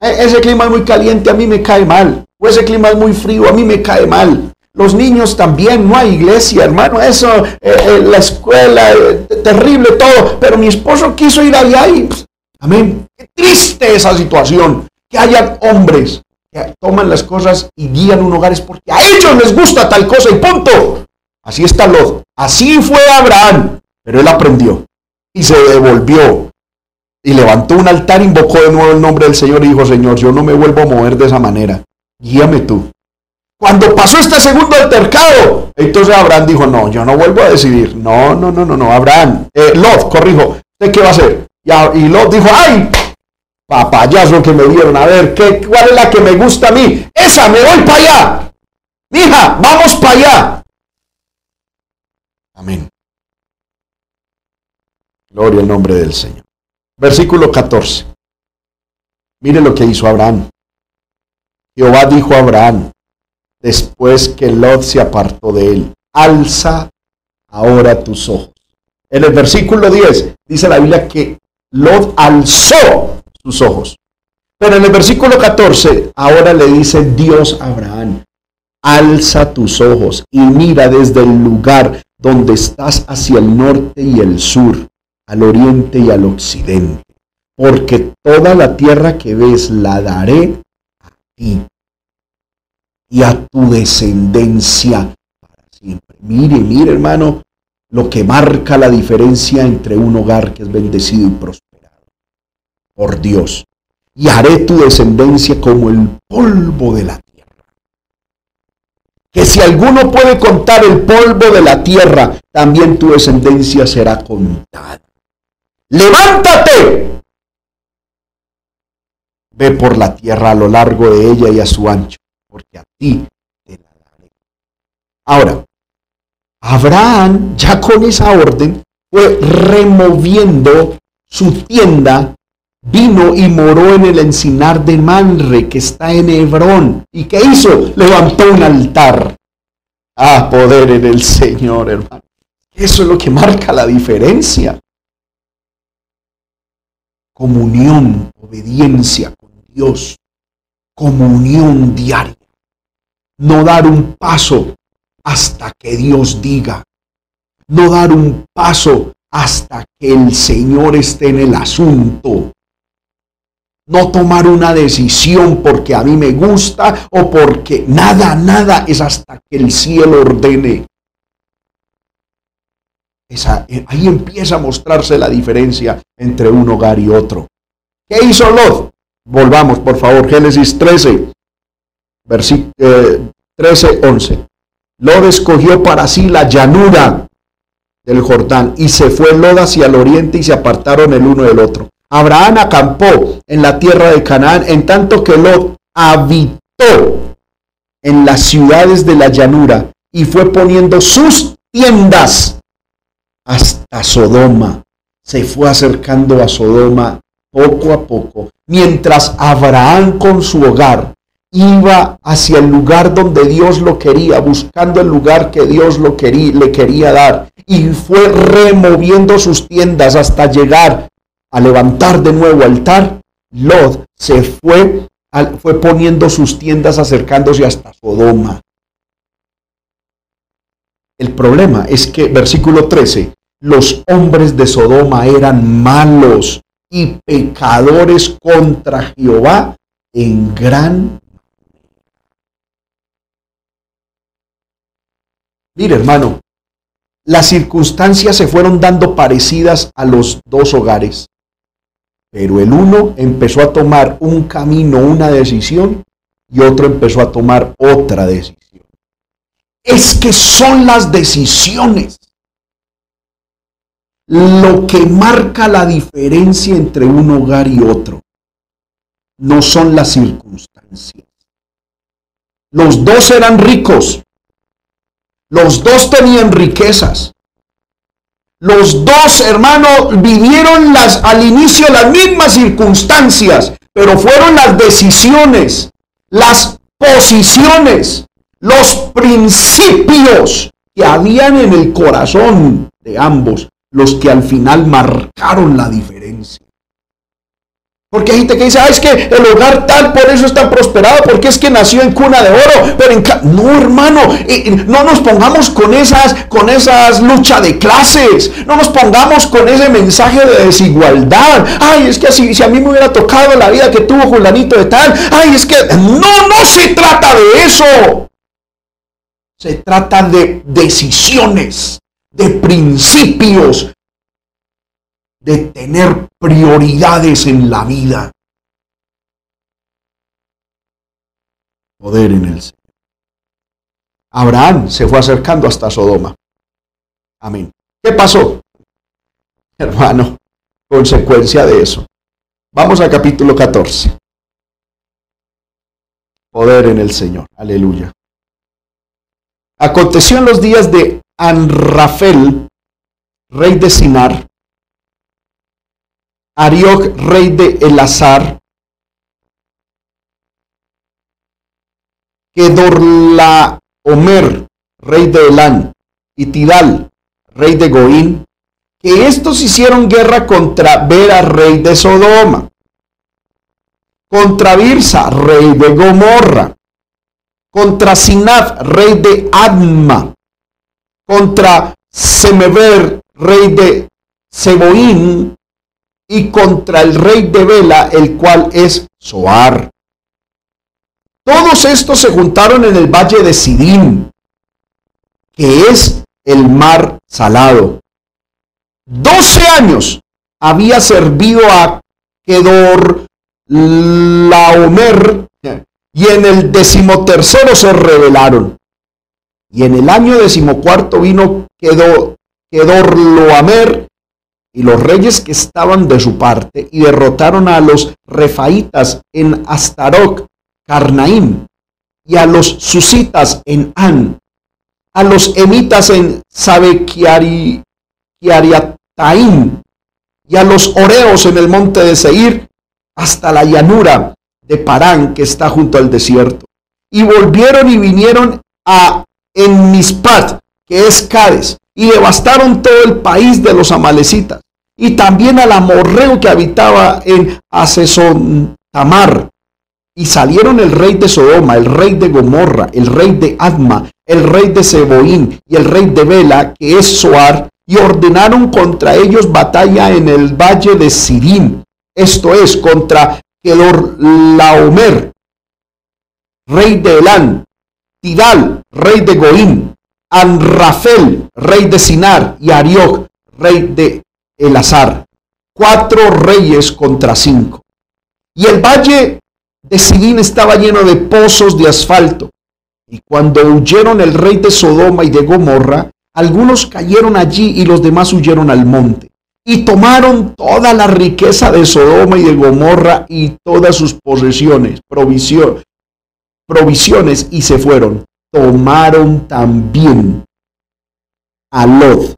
E, ese clima es muy caliente, a mí me cae mal. O ese clima es muy frío, a mí me cae mal. Los niños también, no hay iglesia, hermano, eso, eh, eh, la escuela, eh, terrible todo, pero mi esposo quiso ir allá y, pues, amén, qué triste esa situación, que haya hombres que toman las cosas y guían un hogar es porque a ellos les gusta tal cosa y punto. Así está Lot, así fue Abraham, pero él aprendió y se devolvió y levantó un altar, invocó de nuevo el nombre del Señor y dijo, Señor, yo no me vuelvo a mover de esa manera, guíame tú. Cuando pasó este segundo altercado, entonces Abraham dijo, no, yo no vuelvo a decidir. No, no, no, no, no, Abraham, eh, Lot, corrijo, ¿usted qué va a hacer? Y, Lot dijo, ay, papayazo que me dieron, a ver, ¿qué, ¿cuál es la que me gusta a mí? Esa, me voy para allá. Mija, vamos para allá. Amén. Gloria al nombre del Señor. Versículo 14. Mire lo que hizo Abraham. Jehová dijo a Abraham, después que Lot se apartó de él. Alza ahora tus ojos. En el versículo 10 dice la Biblia que Lot alzó sus ojos. Pero en el versículo 14 ahora le dice Dios a Abraham, alza tus ojos y mira desde el lugar donde estás hacia el norte y el sur, al oriente y al occidente, porque toda la tierra que ves la daré a ti y a tu descendencia para siempre. Mire, mire hermano, lo que marca la diferencia entre un hogar que es bendecido y prosperado por Dios. Y haré tu descendencia como el polvo de la tierra. Que si alguno puede contar el polvo de la tierra, también tu descendencia será contada. Levántate. Ve por la tierra a lo largo de ella y a su ancho porque a ti te la daré. Ahora, Abraham, ya con esa orden, fue removiendo su tienda, vino y moró en el encinar de Manre, que está en Hebrón. ¿Y qué hizo? Levantó un altar. Ah, poder en el Señor, hermano. Eso es lo que marca la diferencia. Comunión, obediencia con Dios, comunión diaria. No dar un paso hasta que Dios diga. No dar un paso hasta que el Señor esté en el asunto. No tomar una decisión porque a mí me gusta o porque nada, nada es hasta que el cielo ordene. Eh, ahí empieza a mostrarse la diferencia entre un hogar y otro. ¿Qué hizo Lot? Volvamos, por favor, Génesis 13, versículo 13, 11. Lot escogió para sí la llanura del Jordán y se fue Lot hacia el oriente y se apartaron el uno del otro. Abraham acampó en la tierra de Canaán, en tanto que Lot habitó en las ciudades de la llanura y fue poniendo sus tiendas hasta Sodoma. Se fue acercando a Sodoma poco a poco, mientras Abraham con su hogar iba hacia el lugar donde Dios lo quería, buscando el lugar que Dios lo quería, le quería dar, y fue removiendo sus tiendas hasta llegar a levantar de nuevo altar. Lot se fue, fue poniendo sus tiendas acercándose hasta Sodoma. El problema es que, versículo 13, los hombres de Sodoma eran malos y pecadores contra Jehová en gran Mire, hermano, las circunstancias se fueron dando parecidas a los dos hogares, pero el uno empezó a tomar un camino, una decisión, y otro empezó a tomar otra decisión. Es que son las decisiones lo que marca la diferencia entre un hogar y otro. No son las circunstancias. Los dos eran ricos, los dos tenían riquezas. Los dos hermanos vivieron al inicio las mismas circunstancias, pero fueron las decisiones, las posiciones, los principios que habían en el corazón de ambos los que al final marcaron la diferencia. Porque hay gente que dice, ah, es que el hogar tal, por eso está prosperado, porque es que nació en cuna de oro. Pero en no, hermano, no nos pongamos con esas, con esas luchas de clases. No nos pongamos con ese mensaje de desigualdad. Ay, es que si, si a mí me hubiera tocado la vida que tuvo Julanito de tal. Ay, es que no, no se trata de eso. Se trata de decisiones, de principios, de tener prioridades en la vida. Poder en el Señor. Abraham se fue acercando hasta Sodoma. Amén. ¿Qué pasó? Hermano, consecuencia de eso. Vamos al capítulo 14. Poder en el Señor. Aleluya. Aconteció en los días de Anrafel, rey de Sinar, Arioc, rey de Elazar, Omer, rey de Elán, y Tidal, rey de Goín, que estos hicieron guerra contra Vera, rey de Sodoma, contra Birsa, rey de Gomorra, contra Sinaf, rey de Adma, contra Semever, rey de Seboín, y contra el rey de Bela, el cual es Soar. Todos estos se juntaron en el valle de Sidín, que es el mar salado. Doce años había servido a Kedor Laomer y en el decimotercero se rebelaron. Y en el año decimocuarto vino Kedor, Kedor Loamer y los reyes que estaban de su parte y derrotaron a los refaitas en Astaroc, Carnaim, y a los susitas en An, a los emitas en Sabequiariataim, y a los oreos en el monte de Seir, hasta la llanura de Parán que está junto al desierto. Y volvieron y vinieron a En Mispat, que es Cades, y devastaron todo el país de los amalecitas y también al amorreo que habitaba en Asesón Tamar. Y salieron el rey de Sodoma, el rey de Gomorra, el rey de Adma, el rey de Seboín y el rey de Bela, que es Soar, y ordenaron contra ellos batalla en el valle de Sirín, esto es, contra Kedor Laomer, rey de Elán, Tidal, rey de Goín, Anrafel, rey de Sinar, y Arioc, rey de Elazar. Cuatro reyes contra cinco. Y el valle de Sidín estaba lleno de pozos de asfalto. Y cuando huyeron el rey de Sodoma y de Gomorra, algunos cayeron allí y los demás huyeron al monte. Y tomaron toda la riqueza de Sodoma y de Gomorra y todas sus posesiones, provisiones y se fueron. Tomaron también a Lot.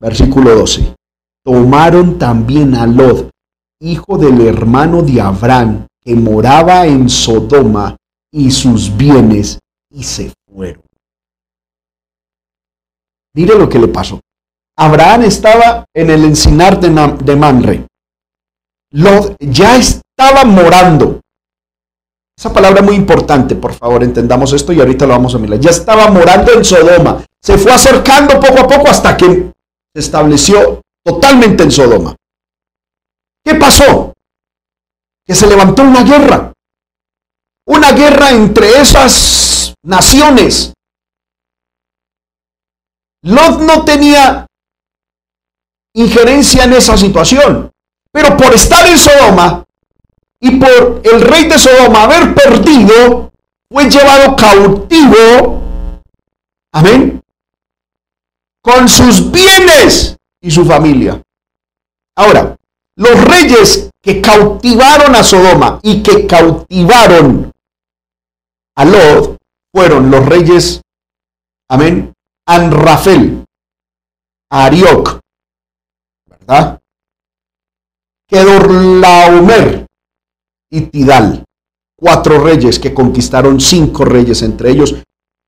Versículo 12. Tomaron también a Lot, hijo del hermano de Abraham, que moraba en Sodoma, y sus bienes, y se fueron. Mire lo que le pasó. Abraham estaba en el encinar de, Manre. Lot ya estaba morando. Esa palabra es muy importante, por favor, entendamos esto y ahorita lo vamos a mirar. Ya estaba morando en Sodoma. Se fue acercando poco a poco hasta que se estableció totalmente en Sodoma. ¿Qué pasó? Que se levantó una guerra. Una guerra entre esas naciones Lot no tenía injerencia en esa situación, pero por estar en Sodoma y por el rey de Sodoma haber perdido, fue llevado cautivo, amén, con sus bienes y su familia. Ahora, los reyes que cautivaron a Sodoma y que cautivaron a Lot fueron los reyes, amén, Anrafel, Arioc, ¿verdad? Kedorlaomer y Tidal, cuatro reyes que conquistaron cinco reyes, entre ellos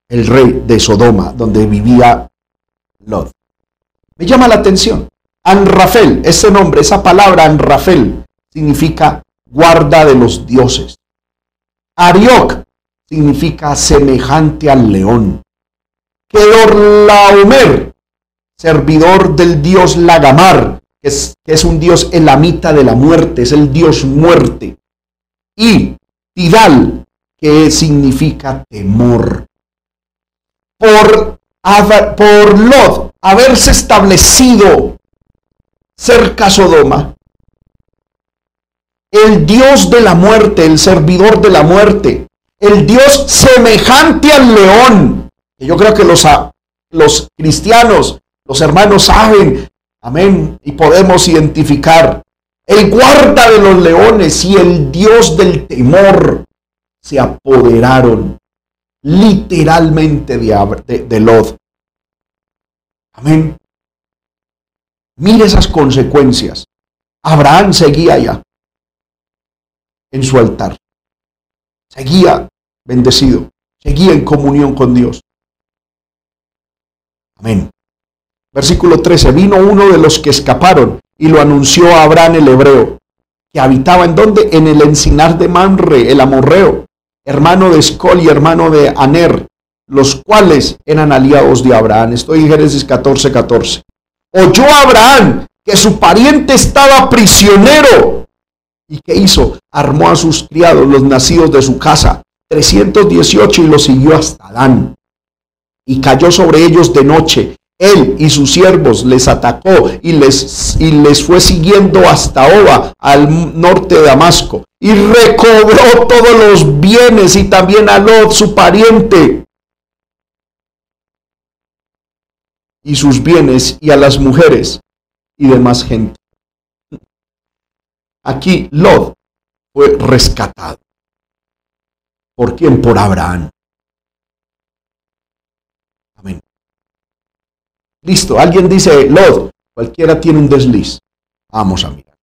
el rey de Sodoma, donde vivía Lot. Me llama la atención. Anrafel, ese nombre, esa palabra Anrafel, significa guarda de los dioses. Arioc significa semejante al león. Kedorlaomer, servidor del dios Lagamar, que es, un dios elamita de la muerte, es el dios muerte. Y Tidal, que significa temor. Por, por Lot haberse establecido cerca Sodoma, el dios de la muerte, el servidor de la muerte, el dios semejante al león, yo creo que los, los cristianos, los hermanos saben, amén, y podemos identificar. El guarda de los leones y el Dios del temor se apoderaron literalmente de, de, de. Amén. Mire esas consecuencias. Abraham seguía allá en su altar. Seguía bendecido. Seguía en comunión con Dios. Amén. Versículo 13. Vino uno de los que escaparon y lo anunció a Abraham el hebreo, que habitaba en donde? En el encinar de Manre, el amorreo, hermano de Escol y hermano de Aner, los cuales eran aliados de Abraham. Estoy en Génesis 14, 14. Oyó Abraham que su pariente estaba prisionero. ¿Y qué hizo? Armó a sus criados, los nacidos de su casa, 318, y los siguió hasta Dan y cayó sobre ellos de noche. Él y sus siervos les atacó y les, y les fue siguiendo hasta Oba, al norte de Damasco, y recobró todos los bienes y también a Lot, su pariente, y sus bienes y a las mujeres y demás gente. Aquí Lot fue rescatado. ¿Por quién? Por Abraham. Listo, alguien dice, Lord, cualquiera tiene un desliz. Vamos a mirar.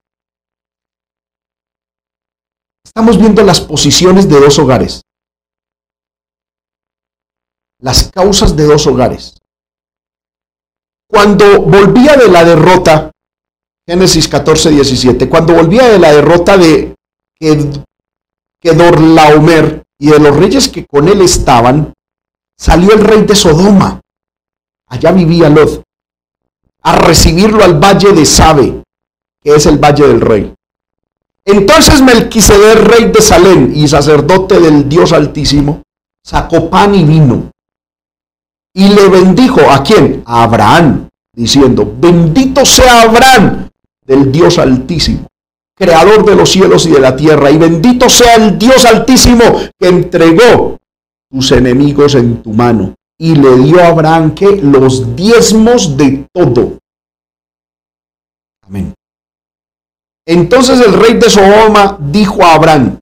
Estamos viendo las posiciones de dos hogares. Las causas de dos hogares. Cuando volvía de la derrota, Génesis 14, 17, cuando volvía de la derrota de Kedorlaomer y de los reyes que con él estaban, salió el rey de Sodoma, allá vivía Lot, a recibirlo al valle de Sabe, que es el valle del rey. Entonces Melquisedec, rey de Salem y sacerdote del Dios Altísimo, sacó pan y vino y le bendijo a quién? A Abraham, diciendo, bendito sea Abraham del Dios Altísimo, creador de los cielos y de la tierra, y bendito sea el Dios Altísimo que entregó tus enemigos en tu mano. Y le dio a Abraham que los diezmos de todo. Amén. Entonces el rey de Sodoma dijo a Abraham,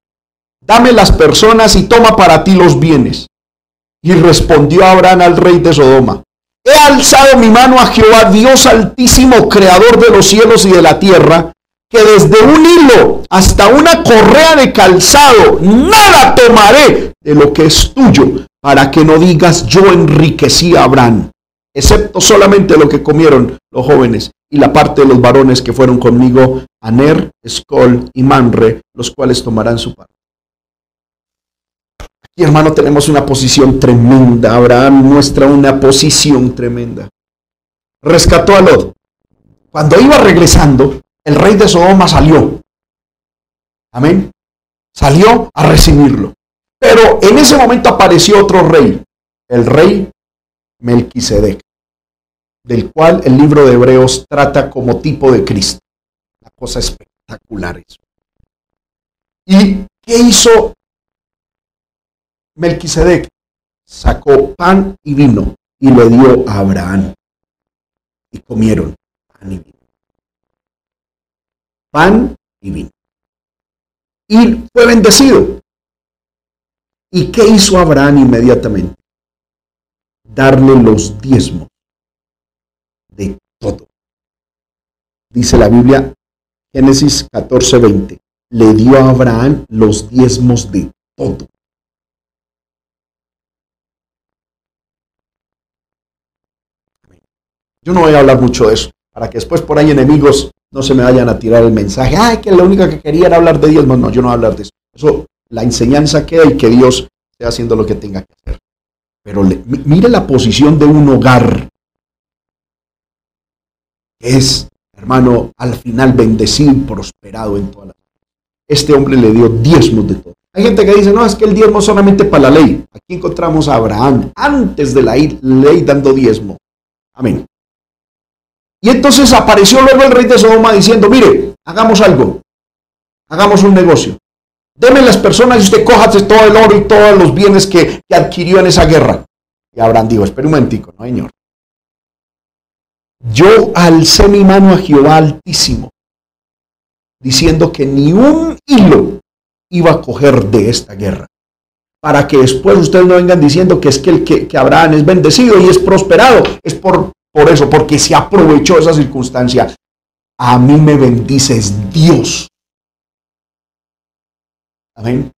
dame las personas y toma para ti los bienes. Y respondió Abraham al rey de Sodoma, he alzado mi mano a Jehová, Dios altísimo, creador de los cielos y de la tierra, que desde un hilo hasta una correa de calzado, nada tomaré de lo que es tuyo, para que no digas yo enriquecí a Abraham, excepto solamente lo que comieron los jóvenes y la parte de los varones que fueron conmigo, Aner, Escol y Manre, los cuales tomarán su parte. Y hermano, tenemos una posición tremenda. Abraham muestra una posición tremenda. Rescató a Lot. Cuando iba regresando, el rey de Sodoma salió. Amén. Salió a recibirlo. Pero en ese momento apareció otro rey, el rey Melquisedec, del cual el libro de Hebreos trata como tipo de Cristo. Una cosa espectacular eso. ¿Y qué hizo Melquisedec sacó pan y vino y le dio a Abraham. Y comieron pan y vino. Pan y vino. Y fue bendecido. ¿Y qué hizo Abraham inmediatamente? Darle los diezmos de todo. Dice la Biblia, Génesis 14:20, le dio a Abraham los diezmos de todo. Yo no voy a hablar mucho de eso, para que después por ahí enemigos no se me vayan a tirar el mensaje, ay, que lo único que quería era hablar de Dios. No, no, yo no voy a hablar de eso. Eso, la enseñanza queda y que Dios esté haciendo lo que tenga que hacer. Pero mire la posición de un hogar. Es, hermano, al final bendecido y prosperado en toda la Este hombre le dio diezmos de todo. Hay gente que dice, no, es que el diezmo es solamente para la ley. Aquí encontramos a Abraham antes de la ley dando diezmo. Amén. Y entonces apareció luego el rey de Sodoma diciendo, mire, hagamos algo, hagamos un negocio. Deme las personas y usted cójate todo el oro y todos los bienes que, adquirió en esa guerra. Y Abraham dijo, espera un momentico, no señor. Yo alcé mi mano a Jehová altísimo, diciendo que ni un hilo iba a coger de esta guerra. Para que después ustedes no vengan diciendo que es que, el que, que Abraham es bendecido y es prosperado. Es por por eso, porque se aprovechó esa circunstancia. A mí me bendices Dios. Amén.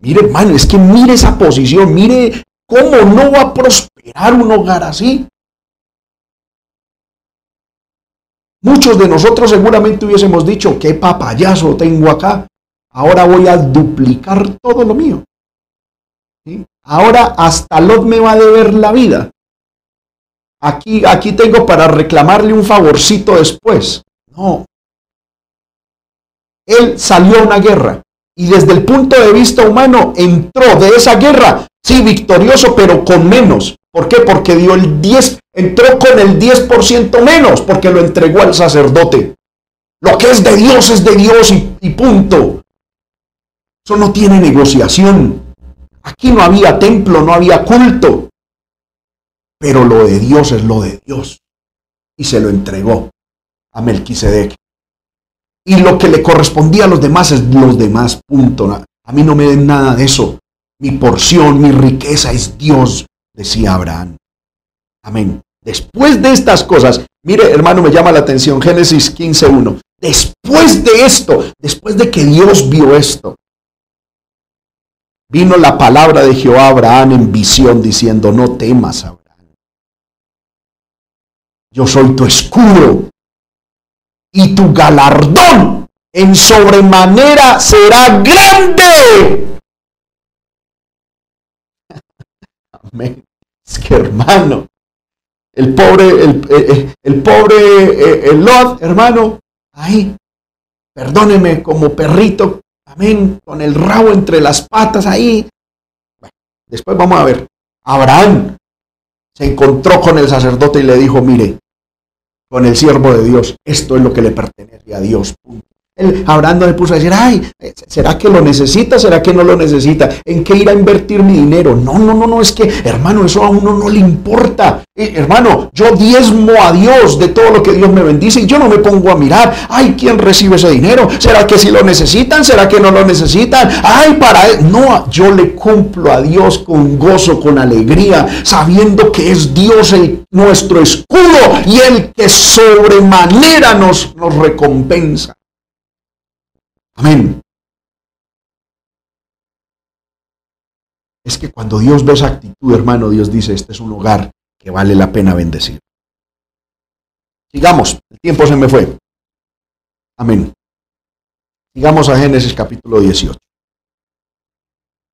Mire, hermano, es que mire esa posición, mire cómo no va a prosperar un hogar así. Muchos de nosotros seguramente hubiésemos dicho, qué papayazo tengo acá, ahora voy a duplicar todo lo mío. Ahora hasta Lot me va a deber la vida. Aquí, aquí tengo para reclamarle un favorcito después. No. Él salió a una guerra y desde el punto de vista humano entró de esa guerra, sí, victorioso, pero con menos. ¿Por qué? Porque dio el 10, entró con el 10% menos, porque lo entregó al sacerdote. Lo que es de Dios es de Dios y, y punto. Eso no tiene negociación. Aquí no había templo, no había culto. Pero lo de Dios es lo de Dios. Y se lo entregó a Melquisedec. Y lo que le correspondía a los demás es los demás, punto. A mí no me den nada de eso. Mi porción, mi riqueza es Dios, decía Abraham. Amén. Después de estas cosas, mire hermano, me llama la atención Génesis 15.1. Después de esto, después de que Dios vio esto, vino la palabra de Jehová Abraham en visión diciendo, no temas, Abraham yo soy tu escudo y tu galardón en sobremanera será grande. Amén. Es que hermano, el pobre, el, eh, eh, pobre eh, el Lot, hermano, ahí, perdóneme como perrito, amén, con el rabo entre las patas ahí. después vamos a ver, Abraham se encontró con el sacerdote y le dijo, mire, con el siervo de Dios, esto es lo que le pertenece a Dios. Él, Abraham no le puso a decir, ay, ¿será que lo necesita? ¿Será que no lo necesita? ¿En qué ir a invertir mi dinero? No, no, no, no, es que, hermano, eso a uno no le importa. Hermano, yo diezmo a Dios de todo lo que Dios me bendice y yo no me pongo a mirar, ay, ¿quién recibe ese dinero? ¿Será que si lo necesitan? ¿Será que no lo necesitan? Ay, para él. No, yo le cumplo a Dios con gozo, con alegría, sabiendo que es Dios el, nuestro escudo y el que sobremanera nos, nos recompensa. Amén. Es que cuando Dios ve esa actitud, hermano, Dios dice, este es un hogar que vale la pena bendecir. Sigamos, el tiempo se me fue. Amén. Sigamos a Génesis capítulo 18.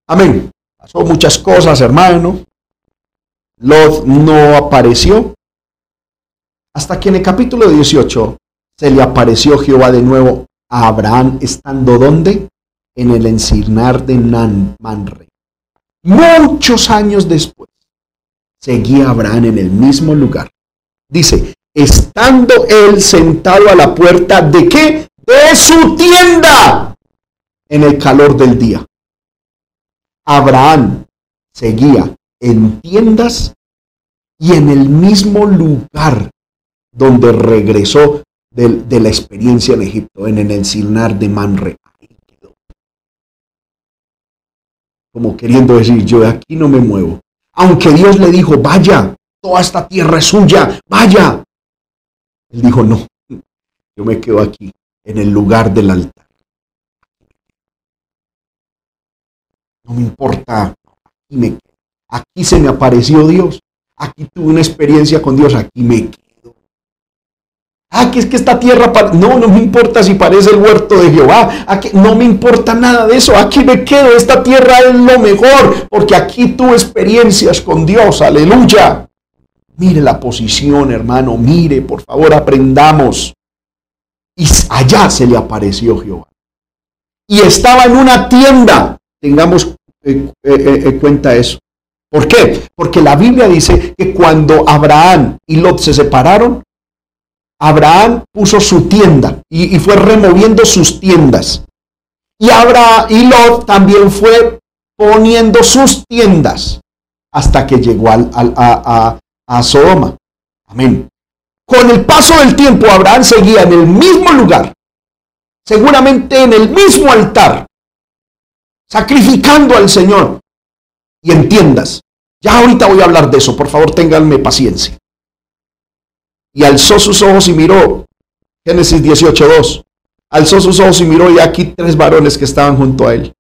Amén. Pasó muchas cosas, hermano. Lot no apareció. Hasta que en el capítulo 18 se le apareció Jehová de nuevo Abraham estando donde? En el encinar de Nan Manre. Muchos años después, seguía Abraham en el mismo lugar. Dice, estando él sentado a la puerta de qué? De su tienda en el calor del día. Abraham seguía en tiendas y en el mismo lugar donde regresó de, la experiencia en Egipto, en el encinar de Manre. Como queriendo decir, yo de aquí no me muevo. Aunque Dios le dijo, vaya, toda esta tierra es suya, vaya. Él dijo, no, yo me quedo aquí, en el lugar del altar. No me importa, aquí, me, aquí se me apareció Dios, aquí tuve una experiencia con Dios, aquí me quedo. Ah, que es que esta tierra, no, no me importa si parece el huerto de Jehová, aquí, no me importa nada de eso, aquí me quedo, esta tierra es lo mejor, porque aquí tuve experiencias con Dios, aleluya. Mire la posición, hermano, mire, por favor, aprendamos. Y allá se le apareció Jehová. Y estaba en una tienda, tengamos en eh, eh, cuenta eso. ¿Por qué? Porque la Biblia dice que cuando Abraham y Lot se separaron, Abraham puso su tienda y, fue removiendo sus tiendas. Y Abraham y Lot también fue poniendo sus tiendas hasta que llegó al, a, a Sodoma. Amén. Con el paso del tiempo, Abraham seguía en el mismo lugar, seguramente en el mismo altar, sacrificando al Señor. Y en tiendas. Ya ahorita voy a hablar de eso, por favor, ténganme paciencia y alzó sus ojos y miró. Génesis 18.2. Alzó sus ojos y miró y aquí tres varones que estaban junto a él.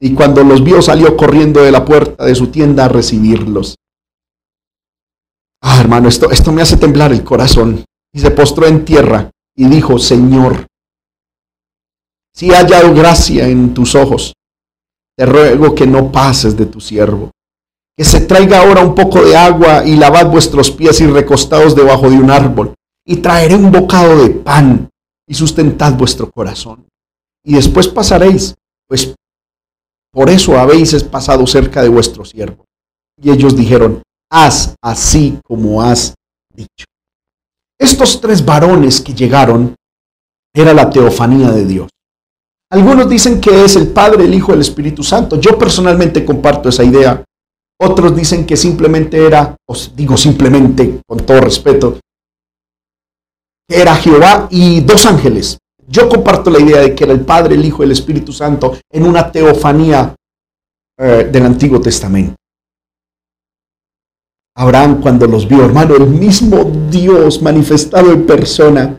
Y cuando los vio salió corriendo de la puerta de su tienda a recibirlos. Ah, hermano, esto, esto me hace temblar el corazón. Y se postró en tierra y dijo, Señor, si he hallado gracia en tus ojos, te ruego que no pases de tu siervo que se traiga ahora un poco de agua y lavad vuestros pies y recostados debajo de un árbol, y traeré un bocado de pan y sustentad vuestro corazón. Y después pasaréis, pues por eso habéis pasado cerca de vuestro siervo. Y ellos dijeron, haz así como has dicho. Estos tres varones que llegaron era la teofanía de Dios. Algunos dicen que es el Padre, el Hijo, el Espíritu Santo. Yo personalmente comparto esa idea otros dicen que simplemente era, os digo simplemente con todo respeto, que era Jehová y dos ángeles. Yo comparto la idea de que era el Padre, el Hijo y el Espíritu Santo en una teofanía eh, del Antiguo Testamento. Abraham cuando los vio, hermano, el mismo Dios manifestado en persona,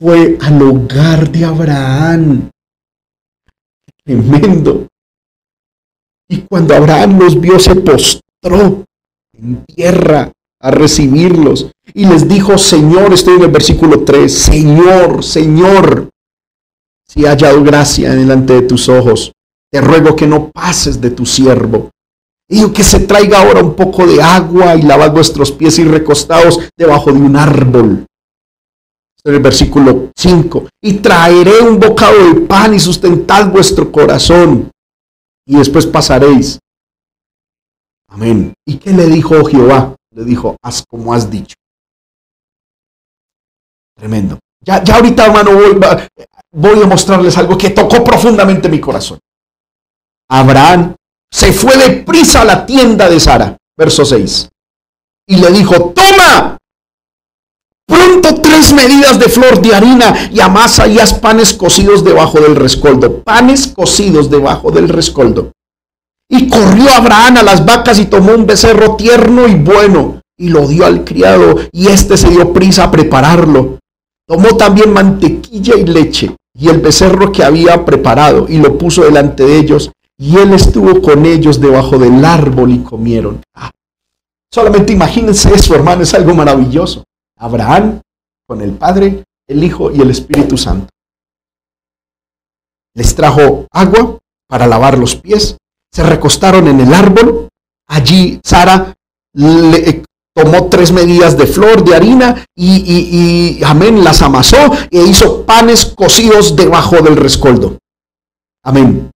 fue al hogar de Abraham. Tremendo. Y cuando Abraham los vio, se postró en tierra a recibirlos. Y les dijo, Señor, estoy en el versículo 3, Señor, Señor, si he hallado gracia delante de tus ojos, te ruego que no pases de tu siervo. Y que se traiga ahora un poco de agua y lavad vuestros pies y recostados debajo de un árbol. En el versículo 5. Y traeré un bocado de pan y sustentad vuestro corazón. Y después pasaréis. Amén. ¿Y qué le dijo Jehová? Le dijo, haz como has dicho. Tremendo. Ya, ya ahorita, hermano, voy, voy a mostrarles algo que tocó profundamente mi corazón. Abraham se fue de prisa a la tienda de Sara, verso 6, y le dijo, toma pronto tres medidas de flor de harina y amasa y haz panes cocidos debajo del rescoldo, panes cocidos debajo del rescoldo. Y corrió Abraham a las vacas y tomó un becerro tierno y bueno y lo dio al criado y éste se dio prisa a prepararlo. Tomó también mantequilla y leche y el becerro que había preparado y lo puso delante de ellos y él estuvo con ellos debajo del árbol y comieron. Ah, solamente imagínense eso, hermano, es algo maravilloso. Abraham con el Padre, el Hijo y el Espíritu Santo. Les trajo agua para lavar los pies, se recostaron en el árbol, allí Sara le tomó tres medidas de flor de harina y, y, amén, las amasó e hizo panes cocidos debajo del rescoldo. Amén.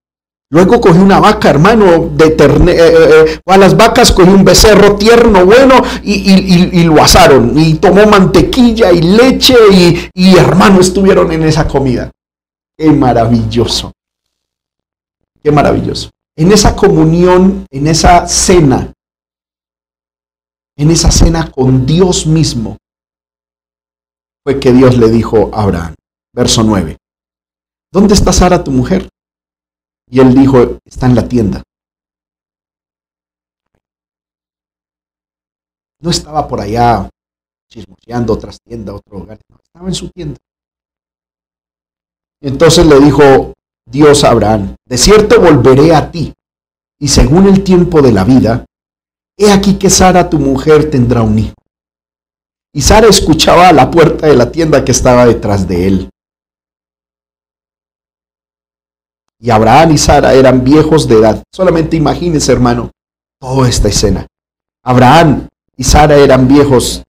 Luego cogió una vaca, hermano, de terne, eh, eh, eh, a las vacas cogió un becerro tierno, bueno, y, lo asaron. Y tomó mantequilla y leche y, y, hermano, estuvieron en esa comida. Qué maravilloso. Qué maravilloso. En esa comunión, en esa cena, en esa cena con Dios mismo, fue que Dios le dijo a Abraham, verso 9, ¿dónde está Sara tu mujer? Y él dijo, está en la tienda. No estaba por allá chismoseando otras tiendas, otro lugar. estaba en su tienda. Entonces le dijo Dios a Abraham, de cierto volveré a ti, y según el tiempo de la vida, he aquí que Sara, tu mujer, tendrá un hijo. Y Sara escuchaba a la puerta de la tienda que estaba detrás de él. Y Abraham y Sara eran viejos de edad. Solamente imagínense, hermano, toda esta escena. Abraham y Sara eran viejos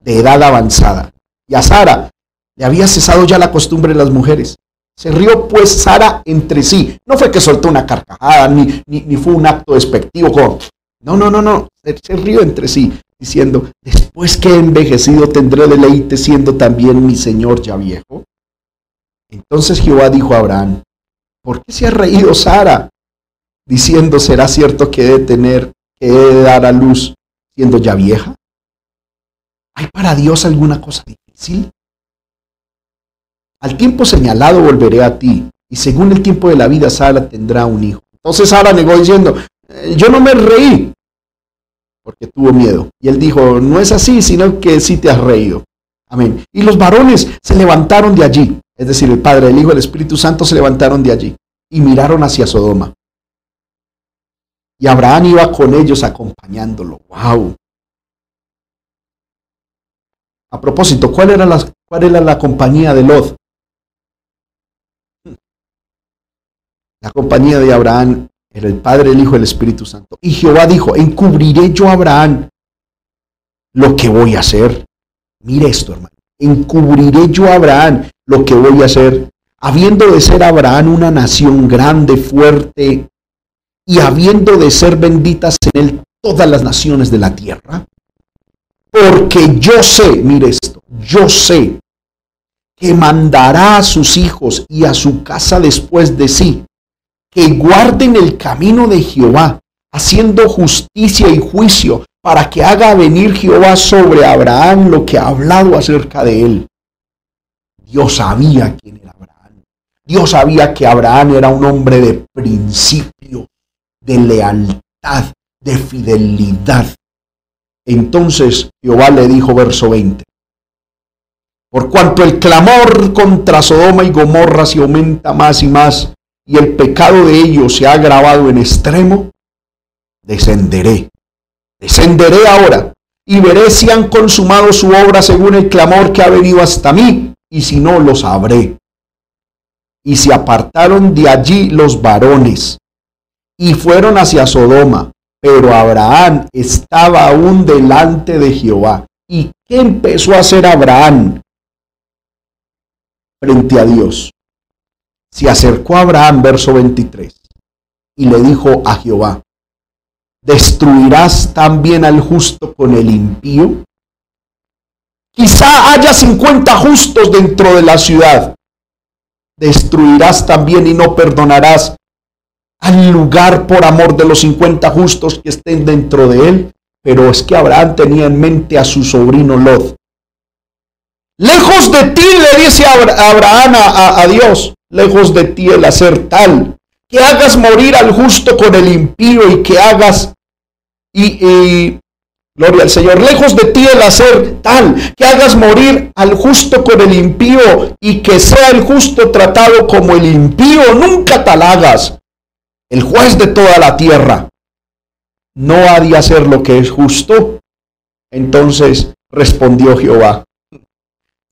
de edad avanzada. Y a Sara le había cesado ya la costumbre de las mujeres. Se rió pues Sara entre sí. No fue que soltó una carcajada, ni, ni, fue un acto despectivo. No, no, no, no. Se, se rió entre sí, diciendo, después que he envejecido tendré deleite siendo también mi Señor ya viejo. Entonces Jehová dijo a Abraham, ¿Por qué se ha reído Sara? Diciendo, ¿será cierto que he de tener, que he de dar a luz siendo ya vieja? ¿Hay para Dios alguna cosa difícil? Al tiempo señalado volveré a ti, y según el tiempo de la vida Sara tendrá un hijo. Entonces Sara negó diciendo, eh, yo no me reí, porque tuvo miedo. Y él dijo, no es así, sino que sí te has reído. Amén. Y los varones se levantaron de allí es decir, el Padre, el Hijo, el Espíritu Santo se levantaron de allí y miraron hacia Sodoma. Y Abraham iba con ellos acompañándolo. ¡Wow! A propósito, ¿cuál era la, cuál era la compañía de Lot? La compañía de Abraham era el Padre, el Hijo el Espíritu Santo. Y Jehová dijo, encubriré yo a Abraham lo que voy a hacer. Mire esto, hermano. Encubriré yo a Abraham lo que voy a hacer, habiendo de ser Abraham una nación grande, fuerte, y habiendo de ser benditas en él todas las naciones de la tierra? Porque yo sé, mire esto, yo sé que mandará a sus hijos y a su casa después de sí, que guarden el camino de Jehová, haciendo justicia y juicio, para que haga venir Jehová sobre Abraham lo que ha hablado acerca de él. Dios sabía quién era. Dios sabía que Abraham era un hombre de principio, de lealtad, de fidelidad. Entonces Jehová le dijo, verso 20, por cuanto el clamor contra Sodoma y Gomorra se aumenta más y más, y el pecado de ellos se ha agravado en extremo, descenderé, descenderé ahora y veré si han consumado su obra según el clamor que ha venido hasta mí, y si no, lo sabré. Y se apartaron de allí los varones y fueron hacia Sodoma, pero Abraham estaba aún delante de Jehová. ¿Y qué empezó a hacer Abraham frente a Dios? Se acercó a Abraham, verso 23, y le dijo a Jehová, ¿destruirás también al justo con el impío? Quizá haya 50 justos dentro de la ciudad. ¿Destruirás también y no perdonarás al lugar por amor de los 50 justos que estén dentro de él? Pero es que Abraham tenía en mente a su sobrino Lot. Lejos de ti, le dice Abraham a, Dios, lejos de ti el hacer tal que hagas morir al justo con el impío y que hagas, y, gloria al Señor, lejos de ti el hacer tal, que hagas morir al justo con el impío y que sea el justo tratado como el impío, nunca tal hagas, el juez de toda la tierra. No ha de hacer lo que es justo. Entonces respondió Jehová,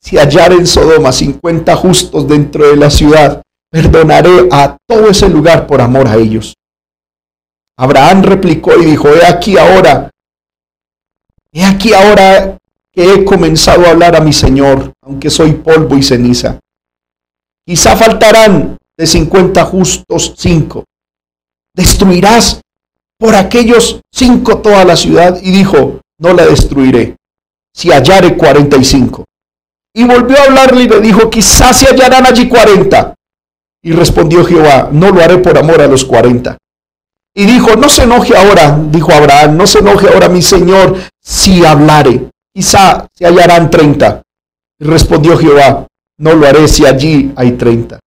si hallar en Sodoma cincuenta justos dentro de la ciudad, perdonaré a todo ese lugar por amor a ellos. Abraham replicó y dijo, he aquí ahora, he aquí ahora que he comenzado a hablar a mi Señor, aunque soy polvo y ceniza. Quizá faltarán de cincuenta justos cinco. Destruirás por aquellos cinco toda la ciudad. Y dijo, no la destruiré, si hallare cuarenta y cinco. Y volvió a hablarle y le dijo, quizás se hallarán allí cuarenta. Y respondió Jehová, no lo haré por amor a los cuarenta. Y dijo, no se enoje ahora, dijo Abraham, no se enoje ahora mi Señor si hablare. Quizá se hallarán treinta. Y respondió Jehová, no lo haré si allí hay treinta.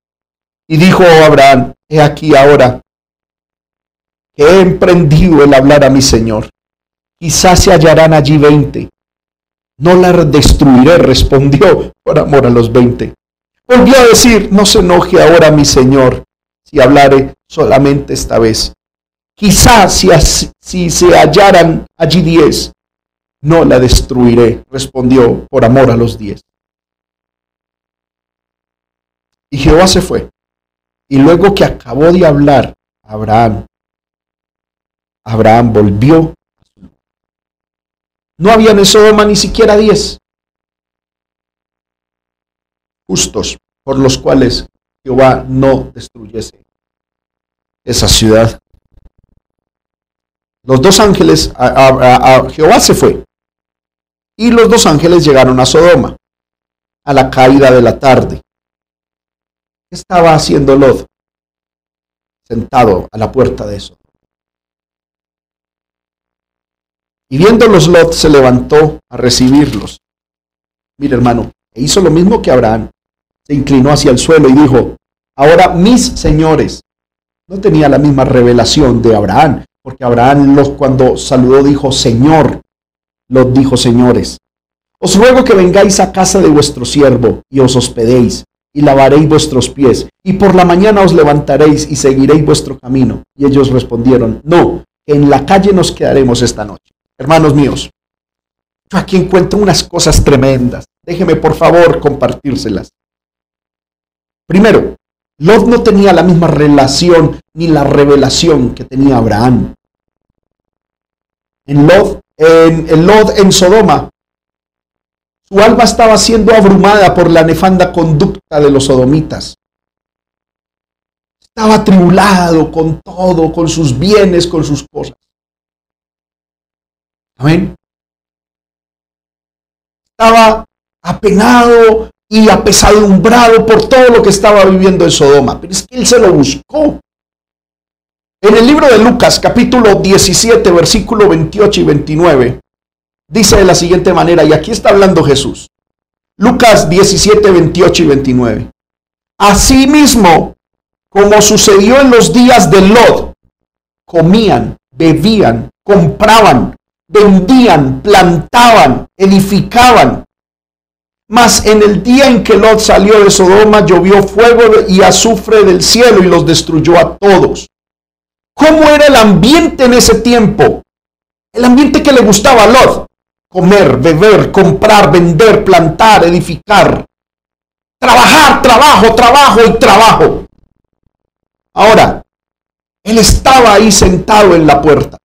Y dijo Abraham, he aquí ahora que he emprendido el hablar a mi Señor. Quizás se hallarán allí veinte. No la destruiré, respondió por amor a los veinte. Volvió a decir, no se enoje ahora mi Señor si hablare solamente esta vez. Quizás si, se hallaran allí diez, no la destruiré, respondió por amor a los diez. Y Jehová se fue. Y luego que acabó de hablar Abraham, Abraham volvió. No había en Sodoma ni siquiera diez justos por los cuales Jehová no destruyese esa ciudad. Los dos ángeles, a, Jehová se fue. Y los dos ángeles llegaron a Sodoma a la caída de la tarde. ¿Qué estaba haciendo Lot? Sentado a la puerta de eso. Y viéndolos Lot se levantó a recibirlos. Mira hermano, e hizo lo mismo que Abraham se inclinó hacia el suelo y dijo, ahora mis señores. No tenía la misma revelación de Abraham, porque Abraham los, cuando saludó dijo, Señor, los dijo señores. Os ruego que vengáis a casa de vuestro siervo y os hospedéis y lavaréis vuestros pies, y por la mañana os levantaréis y seguiréis vuestro camino. Y ellos respondieron, no, en la calle nos quedaremos esta noche. Hermanos míos, yo aquí encuentro unas cosas tremendas. Déjeme por favor compartírselas. Primero, Lot no tenía la misma relación ni la revelación que tenía Abraham. En Lot, en, en Sodoma, su alma estaba siendo abrumada por la nefanda conducta de los sodomitas. Estaba atribulado con todo, con sus bienes, con sus cosas. Amén. Estaba apenado y apesadumbrado por todo lo que estaba viviendo en Sodoma. Pero es que él se lo buscó. En el libro de Lucas, capítulo 17, versículo 28 y 29, dice de la siguiente manera, y aquí está hablando Jesús. Lucas 17, 28 y 29. Asimismo, como sucedió en los días de Lot, comían, bebían, compraban, vendían, plantaban, edificaban, mas en el día en que Lot salió de Sodoma llovió fuego y azufre del cielo y los destruyó a todos. ¿Cómo era el ambiente en ese tiempo? El ambiente que le gustaba a Lot. comer, beber, comprar, vender, plantar, edificar. Trabajar, trabajo, trabajo y trabajo. Ahora, él estaba ahí sentado en la puerta.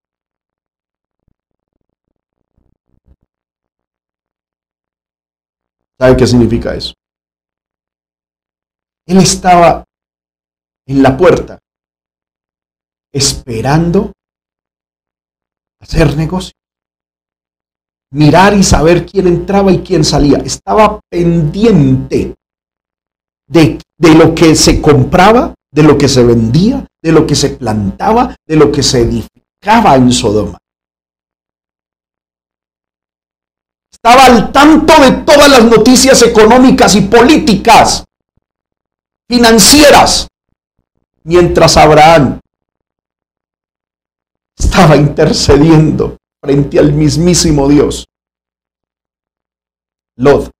¿Sabe qué significa eso? Él estaba en la puerta esperando hacer negocio. Mirar y saber quién entraba y quién salía. Estaba pendiente de, de lo que se compraba, de lo que se vendía, de lo que se plantaba, de lo que se edificaba en Sodoma. Estaba al tanto de todas las noticias económicas y políticas, financieras, mientras Abraham estaba intercediendo frente al mismísimo Dios. Lot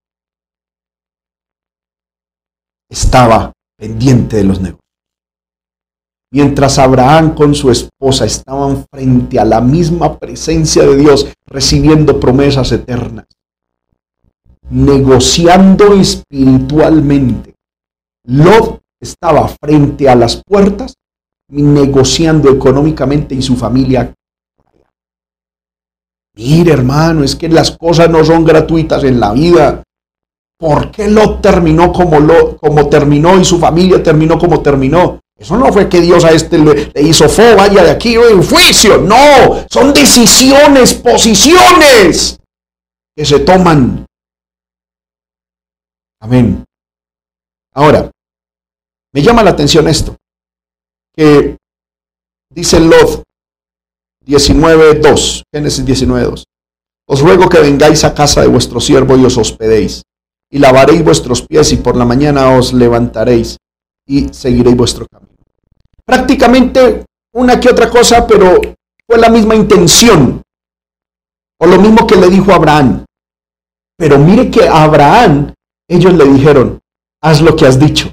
estaba pendiente de los negocios. Mientras Abraham con su esposa estaban frente a la misma presencia de Dios, recibiendo promesas eternas, negociando espiritualmente. Lot estaba frente a las puertas negociando económicamente y su familia. Mire, hermano, es que las cosas no son gratuitas en la vida. ¿Por qué Lot terminó como, lo, como terminó y su familia terminó como terminó? Eso no fue que Dios a este le, hizo fo, vaya de aquí, en juicio. No, son decisiones, posiciones que se toman. Amén. Ahora, me llama la atención esto que dice Lot 19.2, Génesis 19.2. Os ruego que vengáis a casa de vuestro siervo y os hospedéis, y lavaréis vuestros pies y por la mañana os levantaréis y seguiréis vuestro camino. Prácticamente una que otra cosa, pero fue la misma intención, o lo mismo que le dijo Abraham. Pero mire que a Abraham ellos le dijeron, haz lo que has dicho.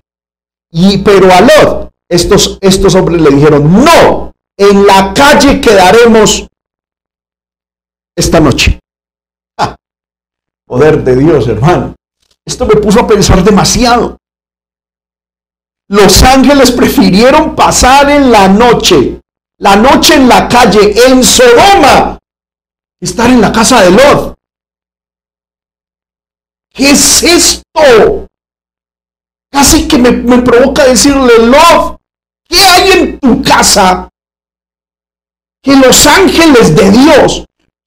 Y pero a Lot estos, estos hombres le dijeron, no, en la calle quedaremos esta noche. Ah, poder de Dios, hermano. Esto me puso a pensar demasiado. Los ángeles prefirieron pasar en la noche, la noche en la calle, en Sodoma, estar en la casa de Lot. ¿Qué es esto? Casi que me, me provoca decirle, Lot, ¿Qué hay en tu casa que los ángeles de Dios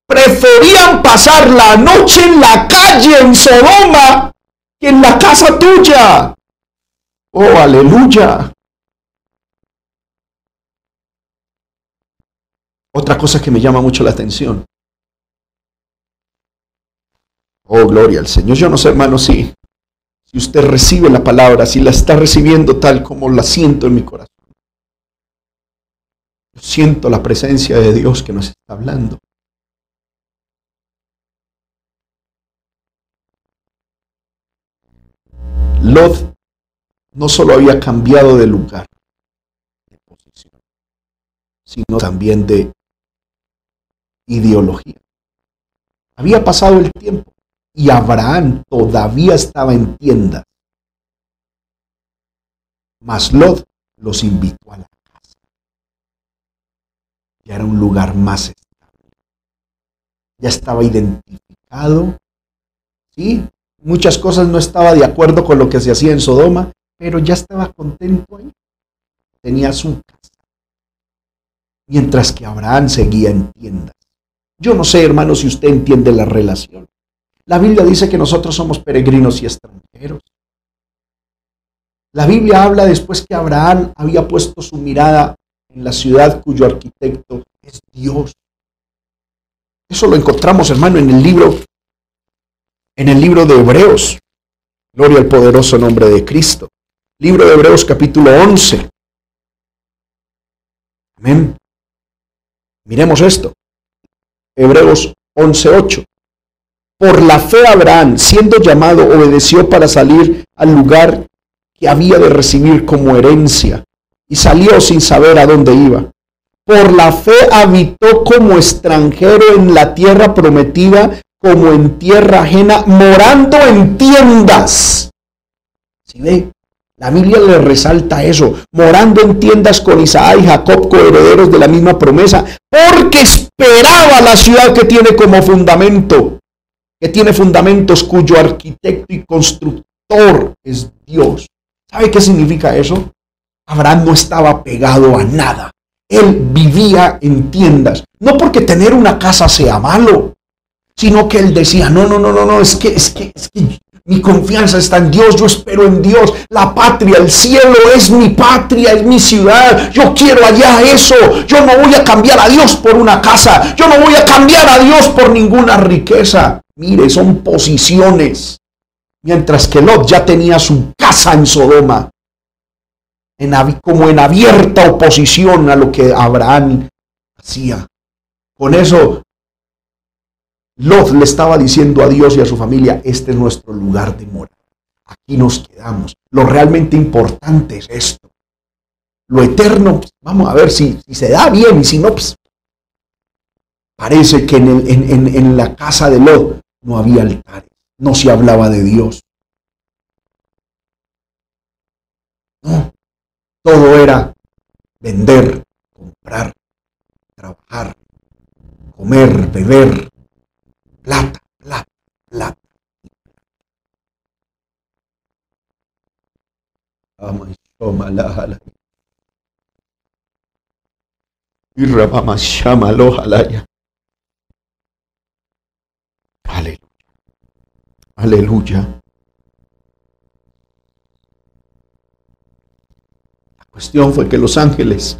preferían pasar la noche en la calle en Sodoma que en la casa tuya? Oh, aleluya. Otra cosa que me llama mucho la atención. Oh, gloria al Señor. Yo no sé, hermano, si, si usted recibe la palabra, si la está recibiendo tal como la siento en mi corazón siento la presencia de Dios que nos está hablando. Lot no solo había cambiado de lugar, de posición, sino también de ideología. Había pasado el tiempo y Abraham todavía estaba en tiendas. Mas Lot los invitó a la ya era un lugar más estable. Ya estaba identificado. Sí, muchas cosas no estaba de acuerdo con lo que se hacía en Sodoma, pero ya estaba contento ahí. Tenía su casa. Mientras que Abraham seguía en tiendas. Yo no sé, hermano, si usted entiende la relación. La Biblia dice que nosotros somos peregrinos y extranjeros. La Biblia habla después que Abraham había puesto su mirada en la ciudad cuyo arquitecto es Dios. Eso lo encontramos, hermano, en el libro, en el libro de Hebreos. Gloria al poderoso nombre de Cristo. Libro de Hebreos capítulo 11. Amén. Miremos esto. Hebreos 11:8. Por la fe Abraham, siendo llamado, obedeció para salir al lugar que había de recibir como herencia y salió sin saber a dónde iba. Por la fe habitó como extranjero en la tierra prometida, como en tierra ajena, morando en tiendas. Si ve, la Biblia le resalta eso, morando en tiendas con Isaac y Jacob, coherederos de la misma promesa, porque esperaba la ciudad que tiene como fundamento, que tiene fundamentos cuyo arquitecto y constructor es Dios. ¿Sabe qué significa eso? Abraham no estaba pegado a nada. Él vivía en tiendas. No porque tener una casa sea malo, sino que él decía, no, no, no, no, no, es que, es que, es que mi confianza está en Dios, yo espero en Dios. La patria, el cielo es mi patria, es mi ciudad. Yo quiero allá eso. Yo no voy a cambiar a Dios por una casa. Yo no voy a cambiar a Dios por ninguna riqueza. Mire, son posiciones. Mientras que Lot ya tenía su casa en Sodoma, en, como en abierta oposición a lo que Abraham hacía. Con eso Lot le estaba diciendo a Dios y a su familia, este es nuestro lugar de morar. Aquí nos quedamos. Lo realmente importante es esto. Lo eterno, pues, vamos a ver si, se da bien y si no, pues parece que en, en la casa de Lot no había altares, no se hablaba de Dios. No, todo era vender, comprar, trabajar, comer, beber, plata, plata, plata. Y Aleluya. Aleluya. La cuestión fue que los ángeles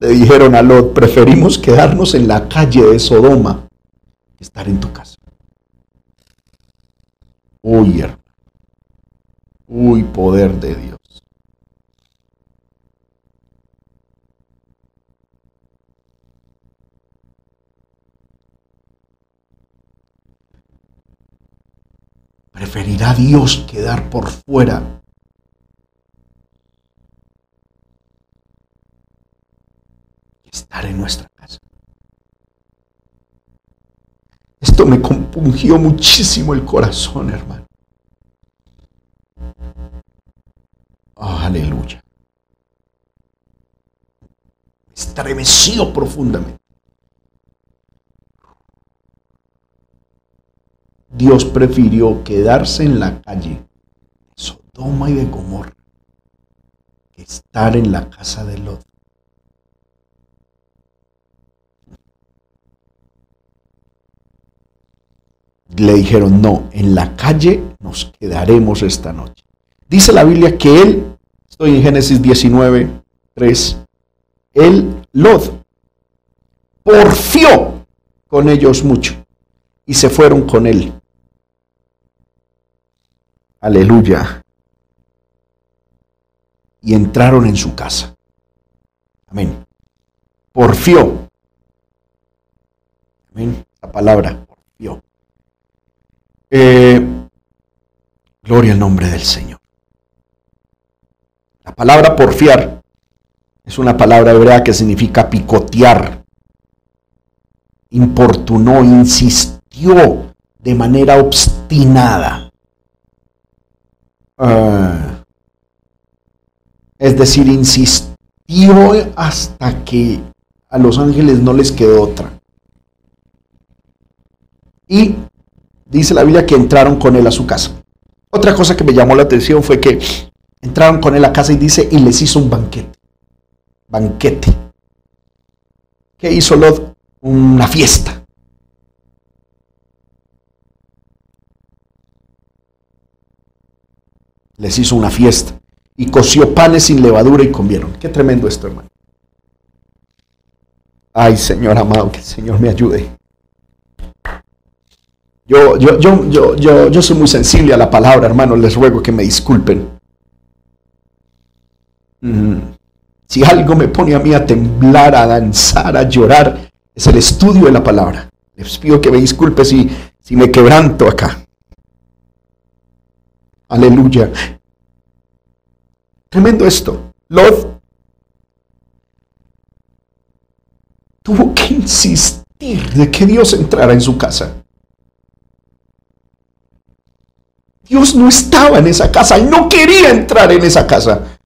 le dijeron a Lot, preferimos quedarnos en la calle de Sodoma estar en tu casa. Uy, hermano. Uy, poder de Dios. Preferirá Dios quedar por fuera que estar en nuestra casa. Esto me compungió muchísimo el corazón, hermano. Oh, aleluya. Me estremeció profundamente. Dios prefirió quedarse en la calle de Sodoma y de Gomorra que estar en la casa de Lot. le dijeron, no, en la calle nos quedaremos esta noche. Dice la Biblia que él, estoy en Génesis 19, 3, él, Lot, porfió con ellos mucho y se fueron con él. Aleluya. Y entraron en su casa. Amén. Porfió. Amén. La palabra, porfió. Eh, gloria al nombre del Señor. La palabra porfiar es una palabra hebrea que significa picotear. Importunó, insistió de manera obstinada. Ah, es decir, insistió hasta que a los ángeles no les quedó otra. Y dice la Biblia que entraron con él a su casa. Otra cosa que me llamó la atención fue que entraron con él a casa y dice, y les hizo un banquete. Banquete. ¿Qué hizo Lot? Una fiesta. Les hizo una fiesta. Y coció panes sin levadura y comieron. Qué tremendo esto, hermano. Ay, Señor amado, que el Señor me ayude. Yo, yo, yo, yo, yo, soy muy sensible a la palabra, hermano. Les ruego que me disculpen. Si algo me pone a mí a temblar, a danzar, a llorar, es el estudio de la palabra. Les pido que me disculpen si, si me quebranto acá. Aleluya. Tremendo esto. Lot tuvo que insistir de que Dios entrara en su casa. Dios no estaba en esa casa y no quería entrar en esa casa.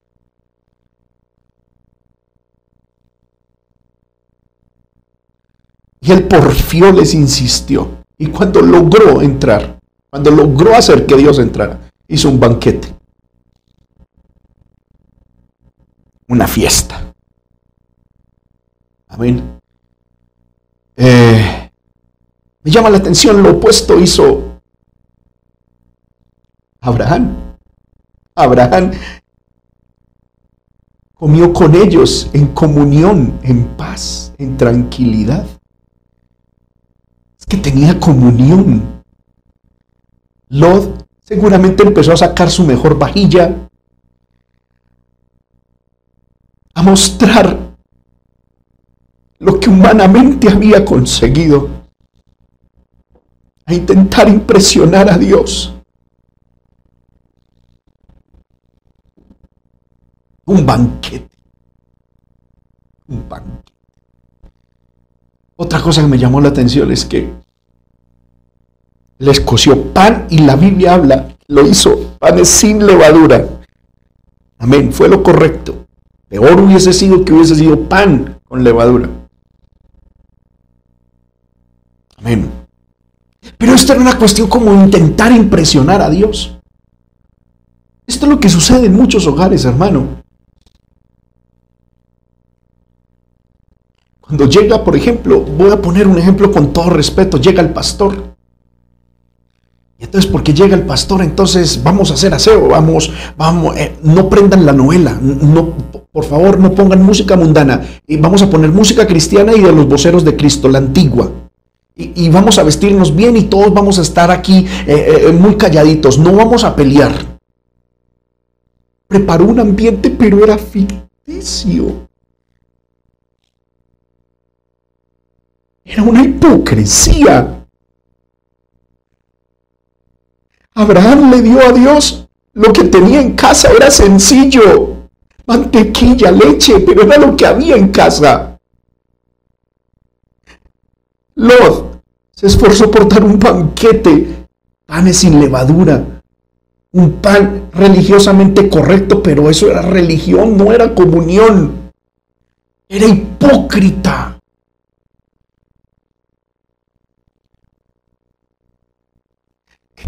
Y él porfió les insistió. Y cuando logró entrar, cuando logró hacer que Dios entrara, hizo un banquete. Una fiesta. Amén. Eh, me llama la atención lo opuesto hizo Abraham. Abraham comió con ellos en comunión, en paz, en tranquilidad. Es que tenía comunión. Lot seguramente empezó a sacar su mejor vajilla, a mostrar lo que humanamente había conseguido, a intentar impresionar a Dios. Un banquete. Un banquete. Otra cosa que me llamó la atención es que les coció pan y la Biblia habla, lo hizo panes sin levadura. Amén, fue lo correcto. Peor hubiese sido que hubiese sido pan con levadura. Amén. Pero esto era una cuestión como intentar impresionar a Dios. Esto es lo que sucede en muchos hogares, hermano. Cuando llega, por ejemplo, voy a poner un ejemplo con todo respeto, llega el pastor. Entonces, porque llega el pastor, entonces vamos a hacer aseo, vamos, vamos, eh, no prendan la novela, no, por favor, no pongan música mundana. Y vamos a poner música cristiana y de los voceros de Cristo, la antigua. Y, vamos a vestirnos bien y todos vamos a estar aquí eh, eh, muy calladitos, no vamos a pelear. Preparó un ambiente, pero era ficticio. Era una hipocresía. Abraham le dio a Dios lo que tenía en casa, era sencillo. Mantequilla, leche, pero era lo que había en casa. Lot se esforzó por dar un banquete, panes sin levadura, un pan religiosamente correcto, pero eso era religión, no era comunión. Era hipócrita.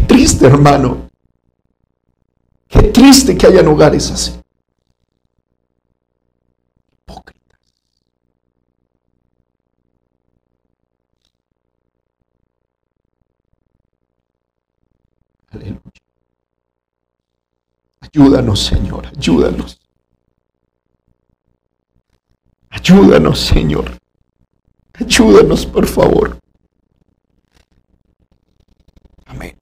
Triste, hermano. Qué triste que hayan hogares así. Hipócritas. Aleluya. Ayúdanos, Señor, ayúdanos. Ayúdanos, Señor. Ayúdanos, por favor. Amén.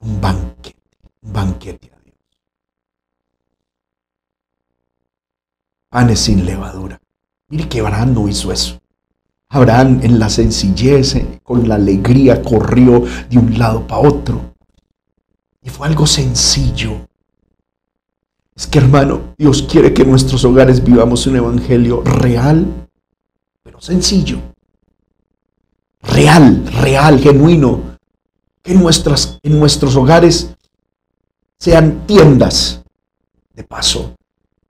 Un banquete, un banquete a Dios. Panes sin levadura. Mire que Abraham no hizo eso. Abraham en la sencillez, eh, con la alegría, corrió de un lado para otro. Y fue algo sencillo. Es que hermano, Dios quiere que en nuestros hogares vivamos un evangelio real, pero sencillo real, real, genuino. Que nuestras, en nuestros hogares sean tiendas de paso.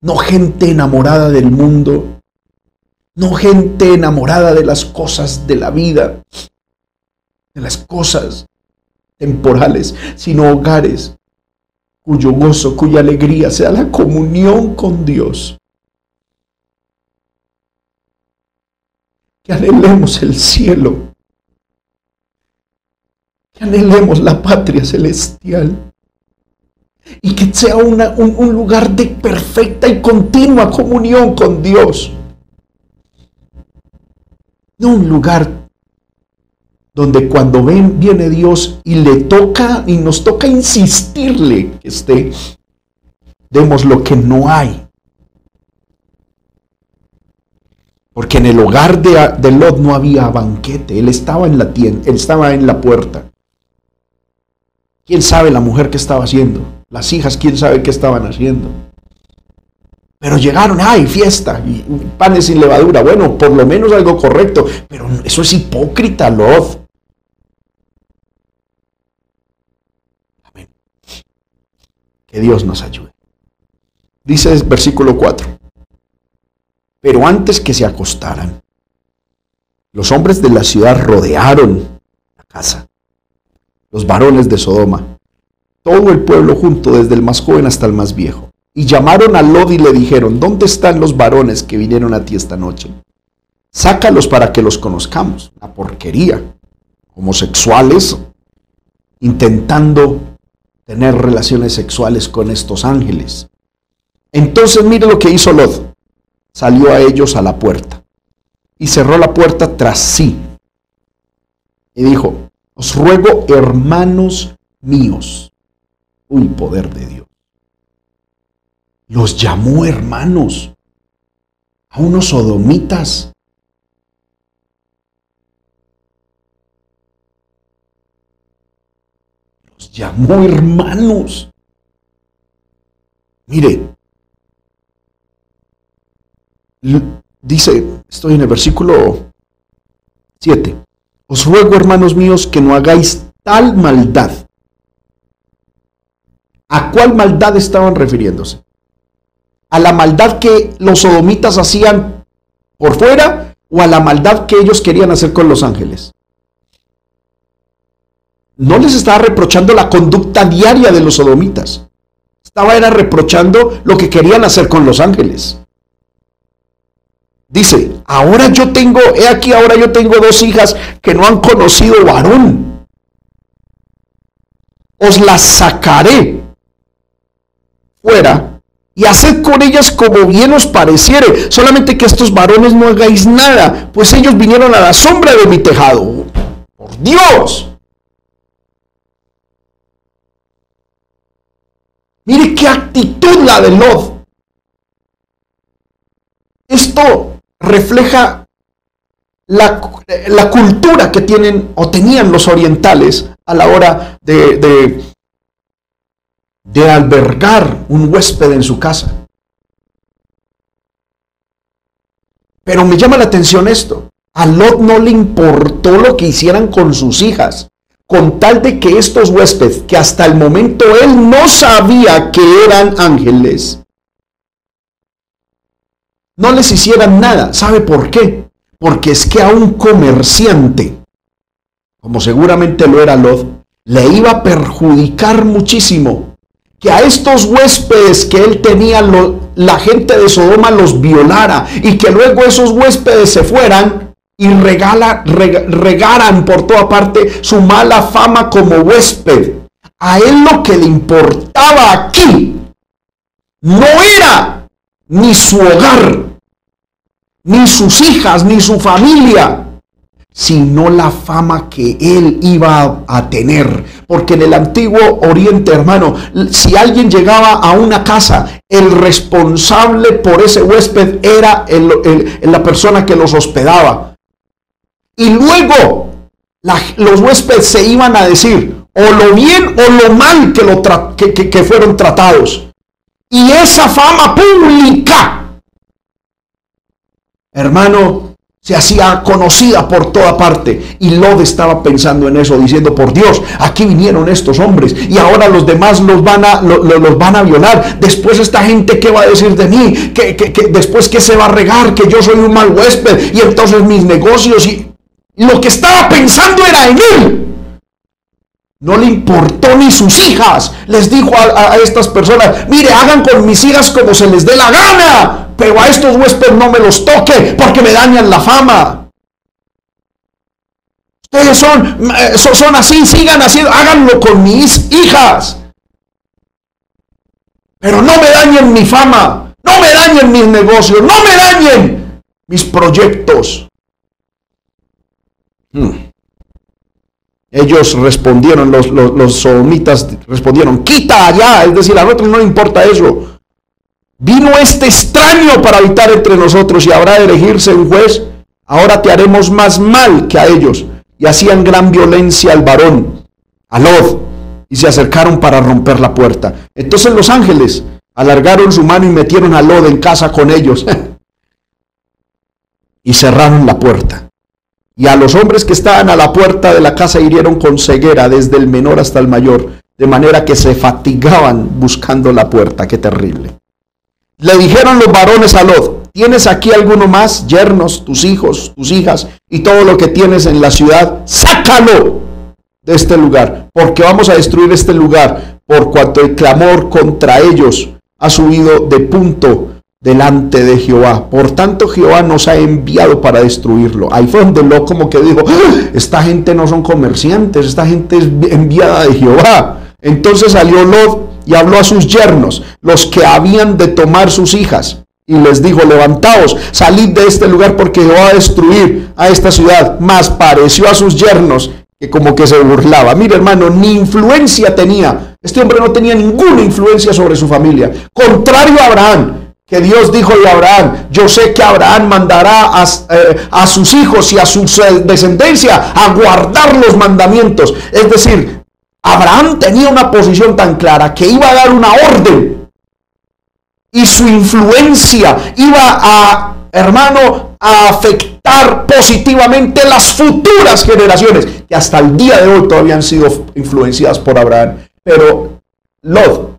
No gente enamorada del mundo. No gente enamorada de las cosas de la vida. De las cosas temporales. Sino hogares cuyo gozo, cuya alegría sea la comunión con Dios. Que anhelemos el cielo que anhelemos la patria celestial y que sea un, lugar de perfecta y continua comunión con Dios. No un lugar donde cuando ven, viene Dios y le toca y nos toca insistirle que esté, demos lo que no hay. Porque en el hogar de, de Lot no había banquete, él estaba en la tienda, él estaba en la puerta. ¿Quién sabe la mujer qué estaba haciendo? Las hijas, ¿quién sabe qué estaban haciendo? Pero llegaron, ay, fiesta, y panes sin levadura. Bueno, por lo menos algo correcto. Pero eso es hipócrita, Lot. Amén. Que Dios nos ayude. Dice el versículo 4. Pero antes que se acostaran, los hombres de la ciudad rodearon la casa. Los varones de Sodoma. Todo el pueblo junto, desde el más joven hasta el más viejo y llamaron a Lot y le dijeron, ¿dónde están los varones que vinieron a ti esta noche? Sácalos para que los conozcamos. Una porquería. Homosexuales intentando tener relaciones sexuales con estos ángeles. Entonces mire lo que hizo Lot. Salió a ellos a la puerta y cerró la puerta tras sí. Y dijo, os ruego, hermanos míos, un poder de Dios los llamó hermanos a unos sodomitas. Los llamó hermanos. Mire, dice, estoy en el versículo 7. Os ruego, hermanos míos, que no hagáis tal maldad. ¿A cuál maldad estaban refiriéndose? a la maldad que los sodomitas hacían por fuera o a la maldad que ellos querían hacer con los ángeles. No les estaba reprochando la conducta diaria de los sodomitas. Estaba era reprochando lo que querían hacer con los ángeles. Dice, ahora yo tengo, he aquí, ahora yo tengo dos hijas que no han conocido varón. Os las sacaré fuera y haced con ellas como bien os pareciere, solamente que estos varones no hagáis nada, pues ellos vinieron a la sombra de mi tejado. Por Dios. Mire qué actitud la de Lot. Esto refleja la, cultura que tienen o tenían los orientales a la hora de, de de albergar un huésped en su casa. Pero me llama la atención esto. A Lot no le importó lo que hicieran con sus hijas, con tal de que estos huéspedes, que hasta el momento él no sabía que eran ángeles, no les hicieran nada. ¿Sabe por qué? Porque es que a un comerciante, como seguramente lo era Lot, le iba a perjudicar muchísimo que a estos huéspedes que él tenía, la gente de Sodoma los violara y que luego esos huéspedes se fueran y regala, regaran por toda parte su mala fama como huésped. A él lo que le importaba aquí no era ni su hogar, ni sus hijas, ni su familia, sino la fama que él iba a tener. Porque en el antiguo Oriente, hermano, si alguien llegaba a una casa, el responsable por ese huésped era la persona que los hospedaba. Y luego los huéspedes se iban a decir o lo bien o lo mal que, lo que fueron tratados. Y esa fama pública, hermano, se hacía conocida por toda parte. Y Lot estaba pensando en eso, diciendo, por Dios, aquí vinieron estos hombres y ahora los demás los van a, los van a violar. Después esta gente, ¿qué va a decir de mí? que después qué se va a regar? Que yo soy un mal huésped y entonces mis negocios y lo que estaba pensando era en él. No le importó ni sus hijas. Les dijo a, estas personas, mire, hagan con mis hijas como se les dé la gana pero a estos huéspedes no me los toque porque me dañan la fama. Ustedes son, eh, son así, sigan haciendo, háganlo con mis hijas. Pero no me dañen mi fama, no me dañen mis negocios, no me dañen mis proyectos. Hmm. Ellos respondieron, los, los, los somitas respondieron, quita allá, es decir, a nosotros no importa eso. Vino este extraño para habitar entre nosotros y habrá de elegirse un juez. Ahora te haremos más mal que a ellos. Y hacían gran violencia al varón, a Lot, y se acercaron para romper la puerta. Entonces los ángeles alargaron su mano y metieron a Lot en casa con ellos. y cerraron la puerta. Y a los hombres que estaban a la puerta de la casa hirieron con ceguera desde el menor hasta el mayor, de manera que se fatigaban buscando la puerta. Qué terrible. Le dijeron los varones a Lot, ¿tienes aquí alguno más, yernos, tus hijos, tus hijas y todo lo que tienes en la ciudad? Sácalo de este lugar, porque vamos a destruir este lugar, por cuanto el clamor contra ellos ha subido de punto delante de Jehová. Por tanto, Jehová nos ha enviado para destruirlo. Ahí fue donde lo como que dijo, ah, esta gente no son comerciantes, esta gente es enviada de Jehová. Entonces salió Lot y habló a sus yernos, los que habían de tomar sus hijas. Y les dijo, levantaos, salid de este lugar porque Jehová va a destruir a esta ciudad. Mas pareció a sus yernos que como que se burlaba. Mire hermano, ni influencia tenía. Este hombre no tenía ninguna influencia sobre su familia. Contrario a Abraham, que Dios dijo de Abraham, yo sé que Abraham mandará a, eh, a, sus hijos y a su descendencia a guardar los mandamientos. Es decir, Abraham tenía una posición tan clara que iba a dar una orden y su influencia iba a, hermano, a afectar positivamente las futuras generaciones, que hasta el día de hoy todavía han sido influenciadas por Abraham. Pero Lot,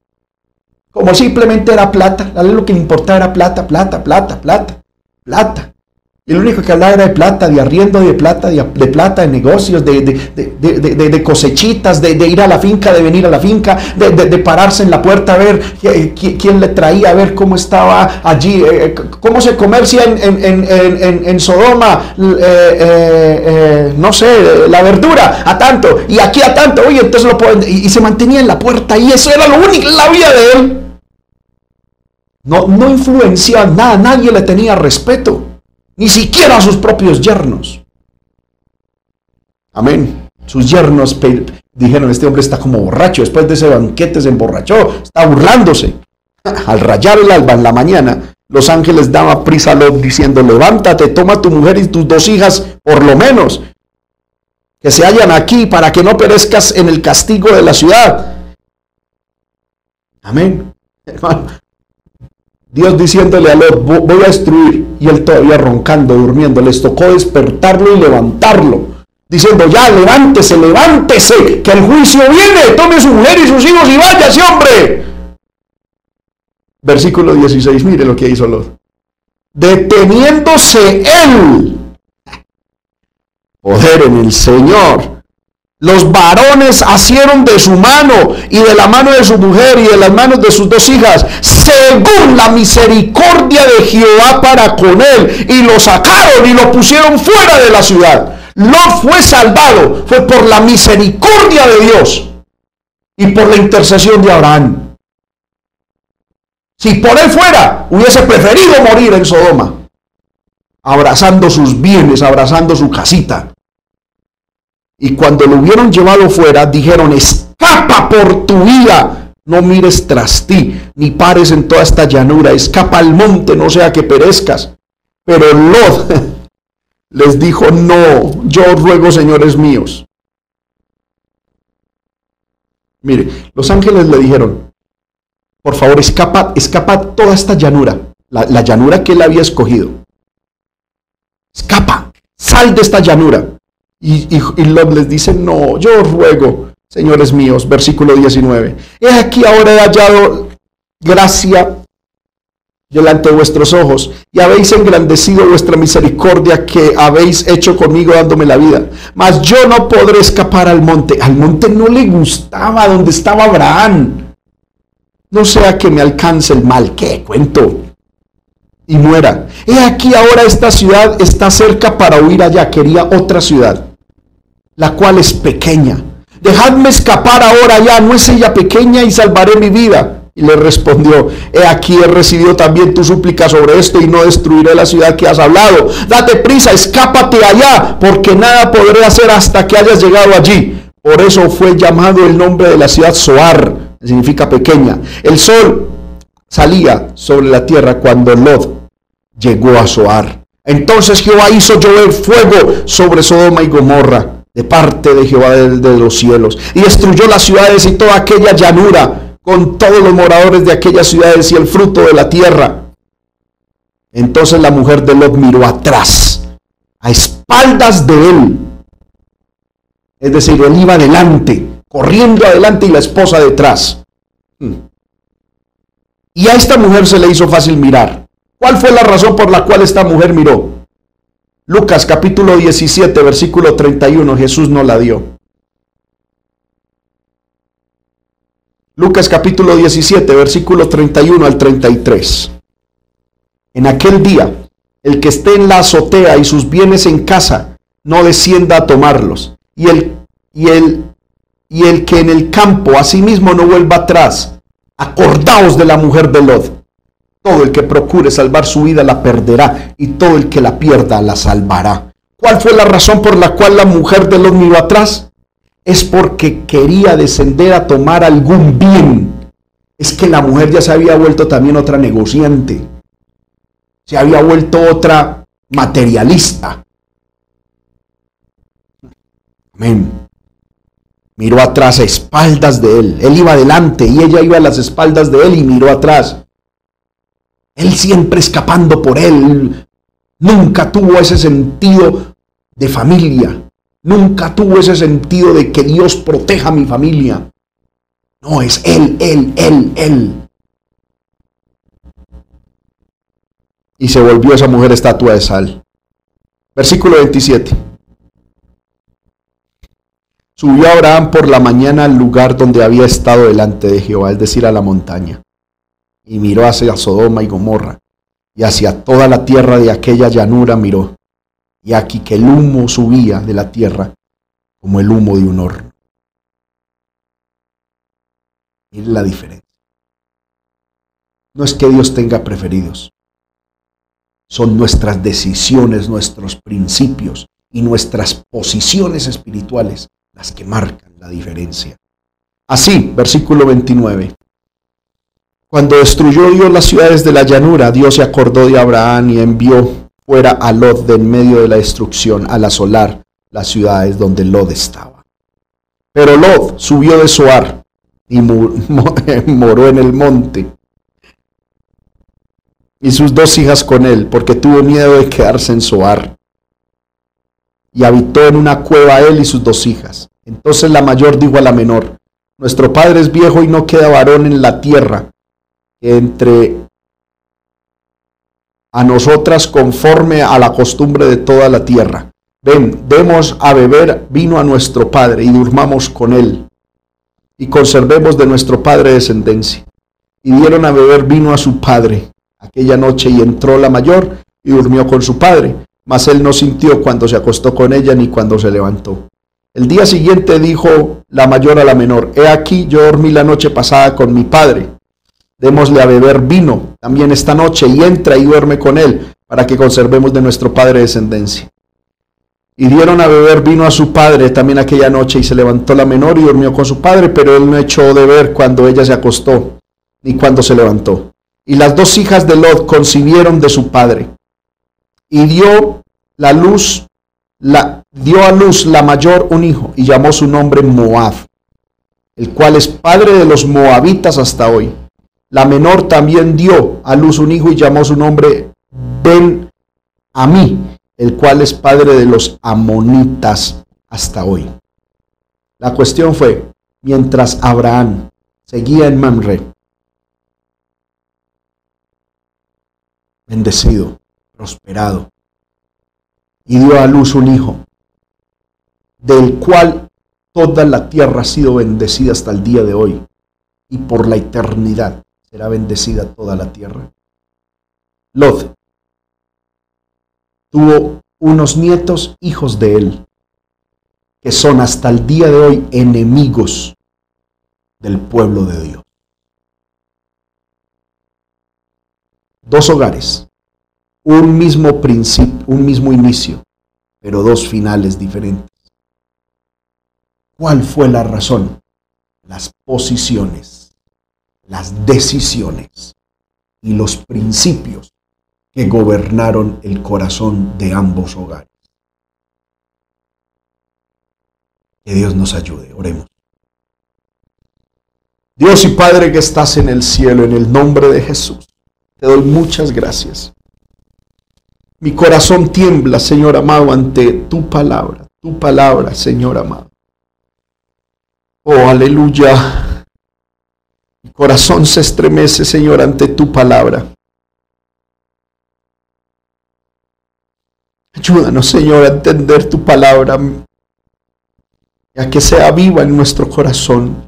como simplemente era plata, lo que le importaba era plata, plata, plata, plata, plata. Y lo único que hablaba era de plata, de arriendo de plata, de, plata, de negocios, de, de cosechitas, de, ir a la finca, de venir a la finca, de, pararse en la puerta a ver quién le traía, a ver cómo estaba allí, eh, eh, cómo se comercia en, Sodoma, eh, no sé, la verdura a tanto, y aquí a tanto, oye, entonces lo pueden, y, se mantenía en la puerta, y eso era lo único, la vida de él. No, no influenciaba nada, nadie le tenía respeto ni siquiera a sus propios yernos. Amén. Sus yernos dijeron, este hombre está como borracho, después de ese banquete se emborrachó, está burlándose. Al rayar el alba en la mañana, los ángeles daban prisa a Lot diciendo, levántate, toma tu mujer y tus dos hijas, por lo menos, que se hallan aquí para que no perezcas en el castigo de la ciudad. Amén. Dios diciéndole a Lot, voy a destruir, y él todavía roncando, durmiendo, les tocó despertarlo y levantarlo, diciendo, ya levántese, levántese, que el juicio viene, tome su mujer y sus hijos y váyase, hombre. Versículo 16, mire lo que hizo Lot. Deteniéndose él, poder en el Señor, los varones asieron de su mano y de la mano de su mujer y de las manos de sus dos hijas, según la misericordia de Jehová para con él, y lo sacaron y lo pusieron fuera de la ciudad. No fue salvado, fue por la misericordia de Dios y por la intercesión de Abraham. Si por él fuera, hubiese preferido morir en Sodoma, abrazando sus bienes, abrazando su casita, y cuando lo hubieron llevado fuera, dijeron, escapa por tu vida, no mires tras ti, ni pares en toda esta llanura, escapa al monte, no sea que perezcas. Pero Lot les dijo, no, yo ruego, señores míos. Mire, los ángeles le dijeron, por favor, escapa, escapa toda esta llanura, la, la llanura que él había escogido. Escapa, sal de esta llanura. Y, y, les dice, no, yo os ruego, señores míos, versículo 19, he aquí ahora he hallado gracia delante de vuestros ojos y habéis engrandecido vuestra misericordia que habéis hecho conmigo dándome la vida. Mas yo no podré escapar al monte. Al monte no le gustaba donde estaba Abraham. No sea que me alcance el mal. ¿Qué cuento? y muera. He aquí ahora esta ciudad está cerca para huir allá. Quería otra ciudad, la cual es pequeña. Dejadme escapar ahora ya, no es ella pequeña y salvaré mi vida. Y le respondió, he aquí he recibido también tu súplica sobre esto y no destruiré la ciudad que has hablado. Date prisa, escápate allá, porque nada podré hacer hasta que hayas llegado allí. Por eso fue llamado el nombre de la ciudad Soar, significa pequeña. El sol salía sobre la tierra cuando Lot llegó a Soar. Entonces Jehová hizo llover fuego sobre Sodoma y Gomorra de parte de Jehová de, los cielos y destruyó las ciudades y toda aquella llanura con todos los moradores de aquellas ciudades y el fruto de la tierra. Entonces la mujer de Lot miró atrás, a espaldas de él. Es decir, él iba adelante, corriendo adelante y la esposa detrás. Hmm. Y a esta mujer se le hizo fácil mirar. ¿Cuál fue la razón por la cual esta mujer miró? Lucas capítulo 17, versículo 31, Jesús no la dio. Lucas capítulo 17, versículo 31 al 33. En aquel día, el que esté en la azotea y sus bienes en casa, no descienda a tomarlos. Y el, y el, y el que en el campo asimismo no vuelva atrás. Acordaos de la mujer de Lot. Todo el que procure salvar su vida la perderá, y todo el que la pierda la salvará. ¿Cuál fue la razón por la cual la mujer de Lot miró atrás? es porque quería descender a tomar algún bien. Es que la mujer ya se había vuelto también otra negociante. Se había vuelto otra materialista. Amén. Miró atrás a espaldas de él. Él iba adelante y ella iba a las espaldas de él y miró atrás. Él siempre escapando por él. Nunca tuvo ese sentido de familia. Nunca tuvo ese sentido de que Dios proteja a mi familia. No, es Él, Él, Él, Él. Y se volvió esa mujer estatua de sal. Versículo 27. Subió Abraham por la mañana al lugar donde había estado delante de Jehová, es decir, a la montaña, y miró hacia Sodoma y Gomorra, y hacia toda la tierra de aquella llanura miró y aquí que el humo subía de la tierra como el humo de un horno. Miren la diferencia. No es que Dios tenga preferidos, son nuestras decisiones, nuestros principios y nuestras posiciones espirituales las que marcan la diferencia. Así, versículo 29. Cuando destruyó Dios las ciudades de la llanura, Dios se acordó de Abraham y envió fuera a Lot de en medio de la destrucción al asolar las ciudades donde Lot estaba. Pero Lot subió de Soar y moró en el monte. Y sus dos hijas con él, porque tuvo miedo de quedarse en Soar. Y habitó en una cueva él y sus dos hijas. Entonces la mayor dijo a la menor, Nuestro padre es viejo y no queda varón en la tierra entre a nosotras conforme a la costumbre de toda la tierra. Ven, demos a beber vino a nuestro Padre y durmamos con él, y conservemos de nuestro Padre descendencia. Y dieron a beber vino a su Padre aquella noche, y entró la mayor y durmió con su Padre, mas él no sintió cuando se acostó con ella ni cuando se levantó. El día siguiente dijo la mayor a la menor, He aquí yo dormí la noche pasada con mi Padre démosle a beber vino también esta noche y entra y duerme con él para que conservemos de nuestro padre descendencia. Y dieron a beber vino a su padre también aquella noche y se levantó la menor y durmió con su padre, pero él no echó de ver cuando ella se acostó ni cuando se levantó. Y las dos hijas de Lot concibieron de su padre y dio la luz, la, dio a luz la mayor un hijo y llamó su nombre Moab, el cual es padre de los moabitas hasta hoy. La menor también dio a luz un hijo y llamó su nombre Ben Amí, el cual es padre de los amonitas hasta hoy. La cuestión fue, mientras Abraham seguía en Mamre, bendecido, prosperado, y dio a luz un hijo, del cual toda la tierra ha sido bendecida hasta el día de hoy y por la eternidad será bendecida toda la tierra. Lot tuvo unos nietos, hijos de él, que son hasta el día de hoy enemigos del pueblo de Dios. Dos hogares, un mismo principio, un mismo inicio, pero dos finales diferentes. ¿Cuál fue la razón? Las posiciones las decisiones y los principios que gobernaron el corazón de ambos hogares. Que Dios nos ayude, oremos. Dios y Padre que estás en el cielo, en el nombre de Jesús, te doy muchas gracias. Mi corazón tiembla, Señor amado, ante tu palabra, tu palabra, Señor amado. Oh, aleluya. Corazón se estremece, Señor, ante tu palabra. Ayúdanos, Señor, a entender tu palabra y a que sea viva en nuestro corazón.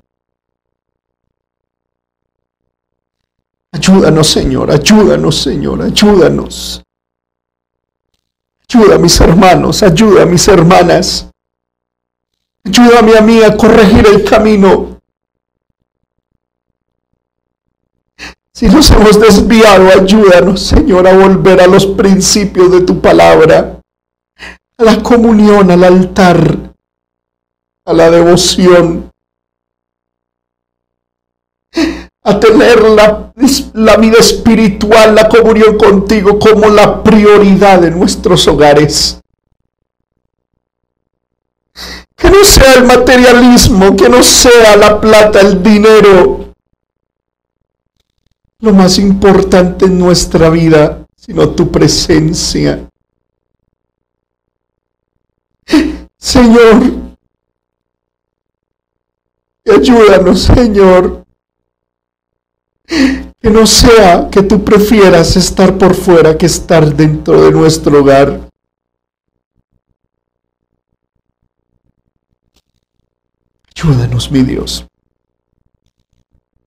Ayúdanos, Señor, ayúdanos, Señor, ayúdanos. Ayuda a mis hermanos, ayuda a mis hermanas. Ayúdame a mí a corregir el camino. Si nos hemos desviado, ayúdanos, Señor, a volver a los principios de tu palabra, a la comunión, al altar, a la devoción a tener la, vida espiritual, la comunión contigo como la prioridad de nuestros hogares. Que no sea el materialismo, que no sea la plata, el dinero, lo más importante en nuestra vida, sino tu presencia. Señor, ayúdanos, Señor, que no sea que tú prefieras estar por fuera que estar dentro de nuestro hogar. Ayúdanos, mi Dios.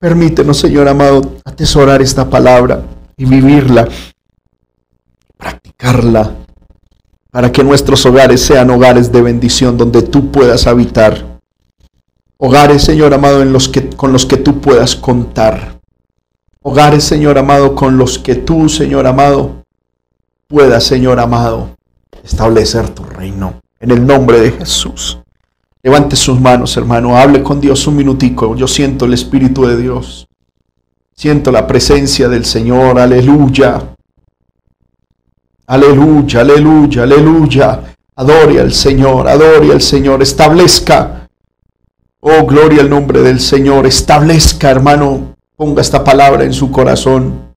Permítenos, Señor amado, atesorar esta palabra y vivirla, practicarla, para que nuestros hogares sean hogares de bendición donde tú puedas habitar. Hogares, Señor amado, en los que, con los que tú puedas contar. Hogares, Señor amado, con los que tú, Señor amado, puedas, Señor amado, establecer tu reino. En el nombre de Jesús. Levante sus manos, hermano. Hable con Dios un minutico. Yo siento el Espíritu de Dios. Siento la presencia del Señor. Aleluya. Aleluya, aleluya, aleluya. Adore al Señor, adore al Señor. Establezca. Oh, gloria al nombre del Señor. Establezca, hermano, Ponga esta palabra en su corazón.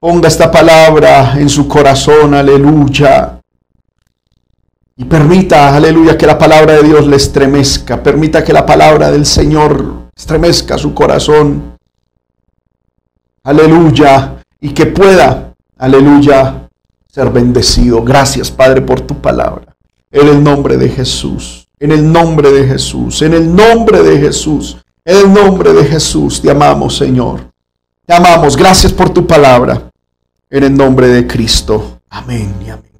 Ponga esta palabra en su corazón, aleluya. Y permita, aleluya, que la palabra de Dios le estremezca. Permita que la palabra del Señor estremezca su corazón. Aleluya. Y que pueda, aleluya, ser bendecido. Gracias, Padre, por tu palabra. En el nombre de Jesús. En el nombre de Jesús. En el nombre de Jesús. En el nombre de Jesús te amamos, Señor. Te amamos. Gracias por tu palabra. En el nombre de Cristo. Amén y amén.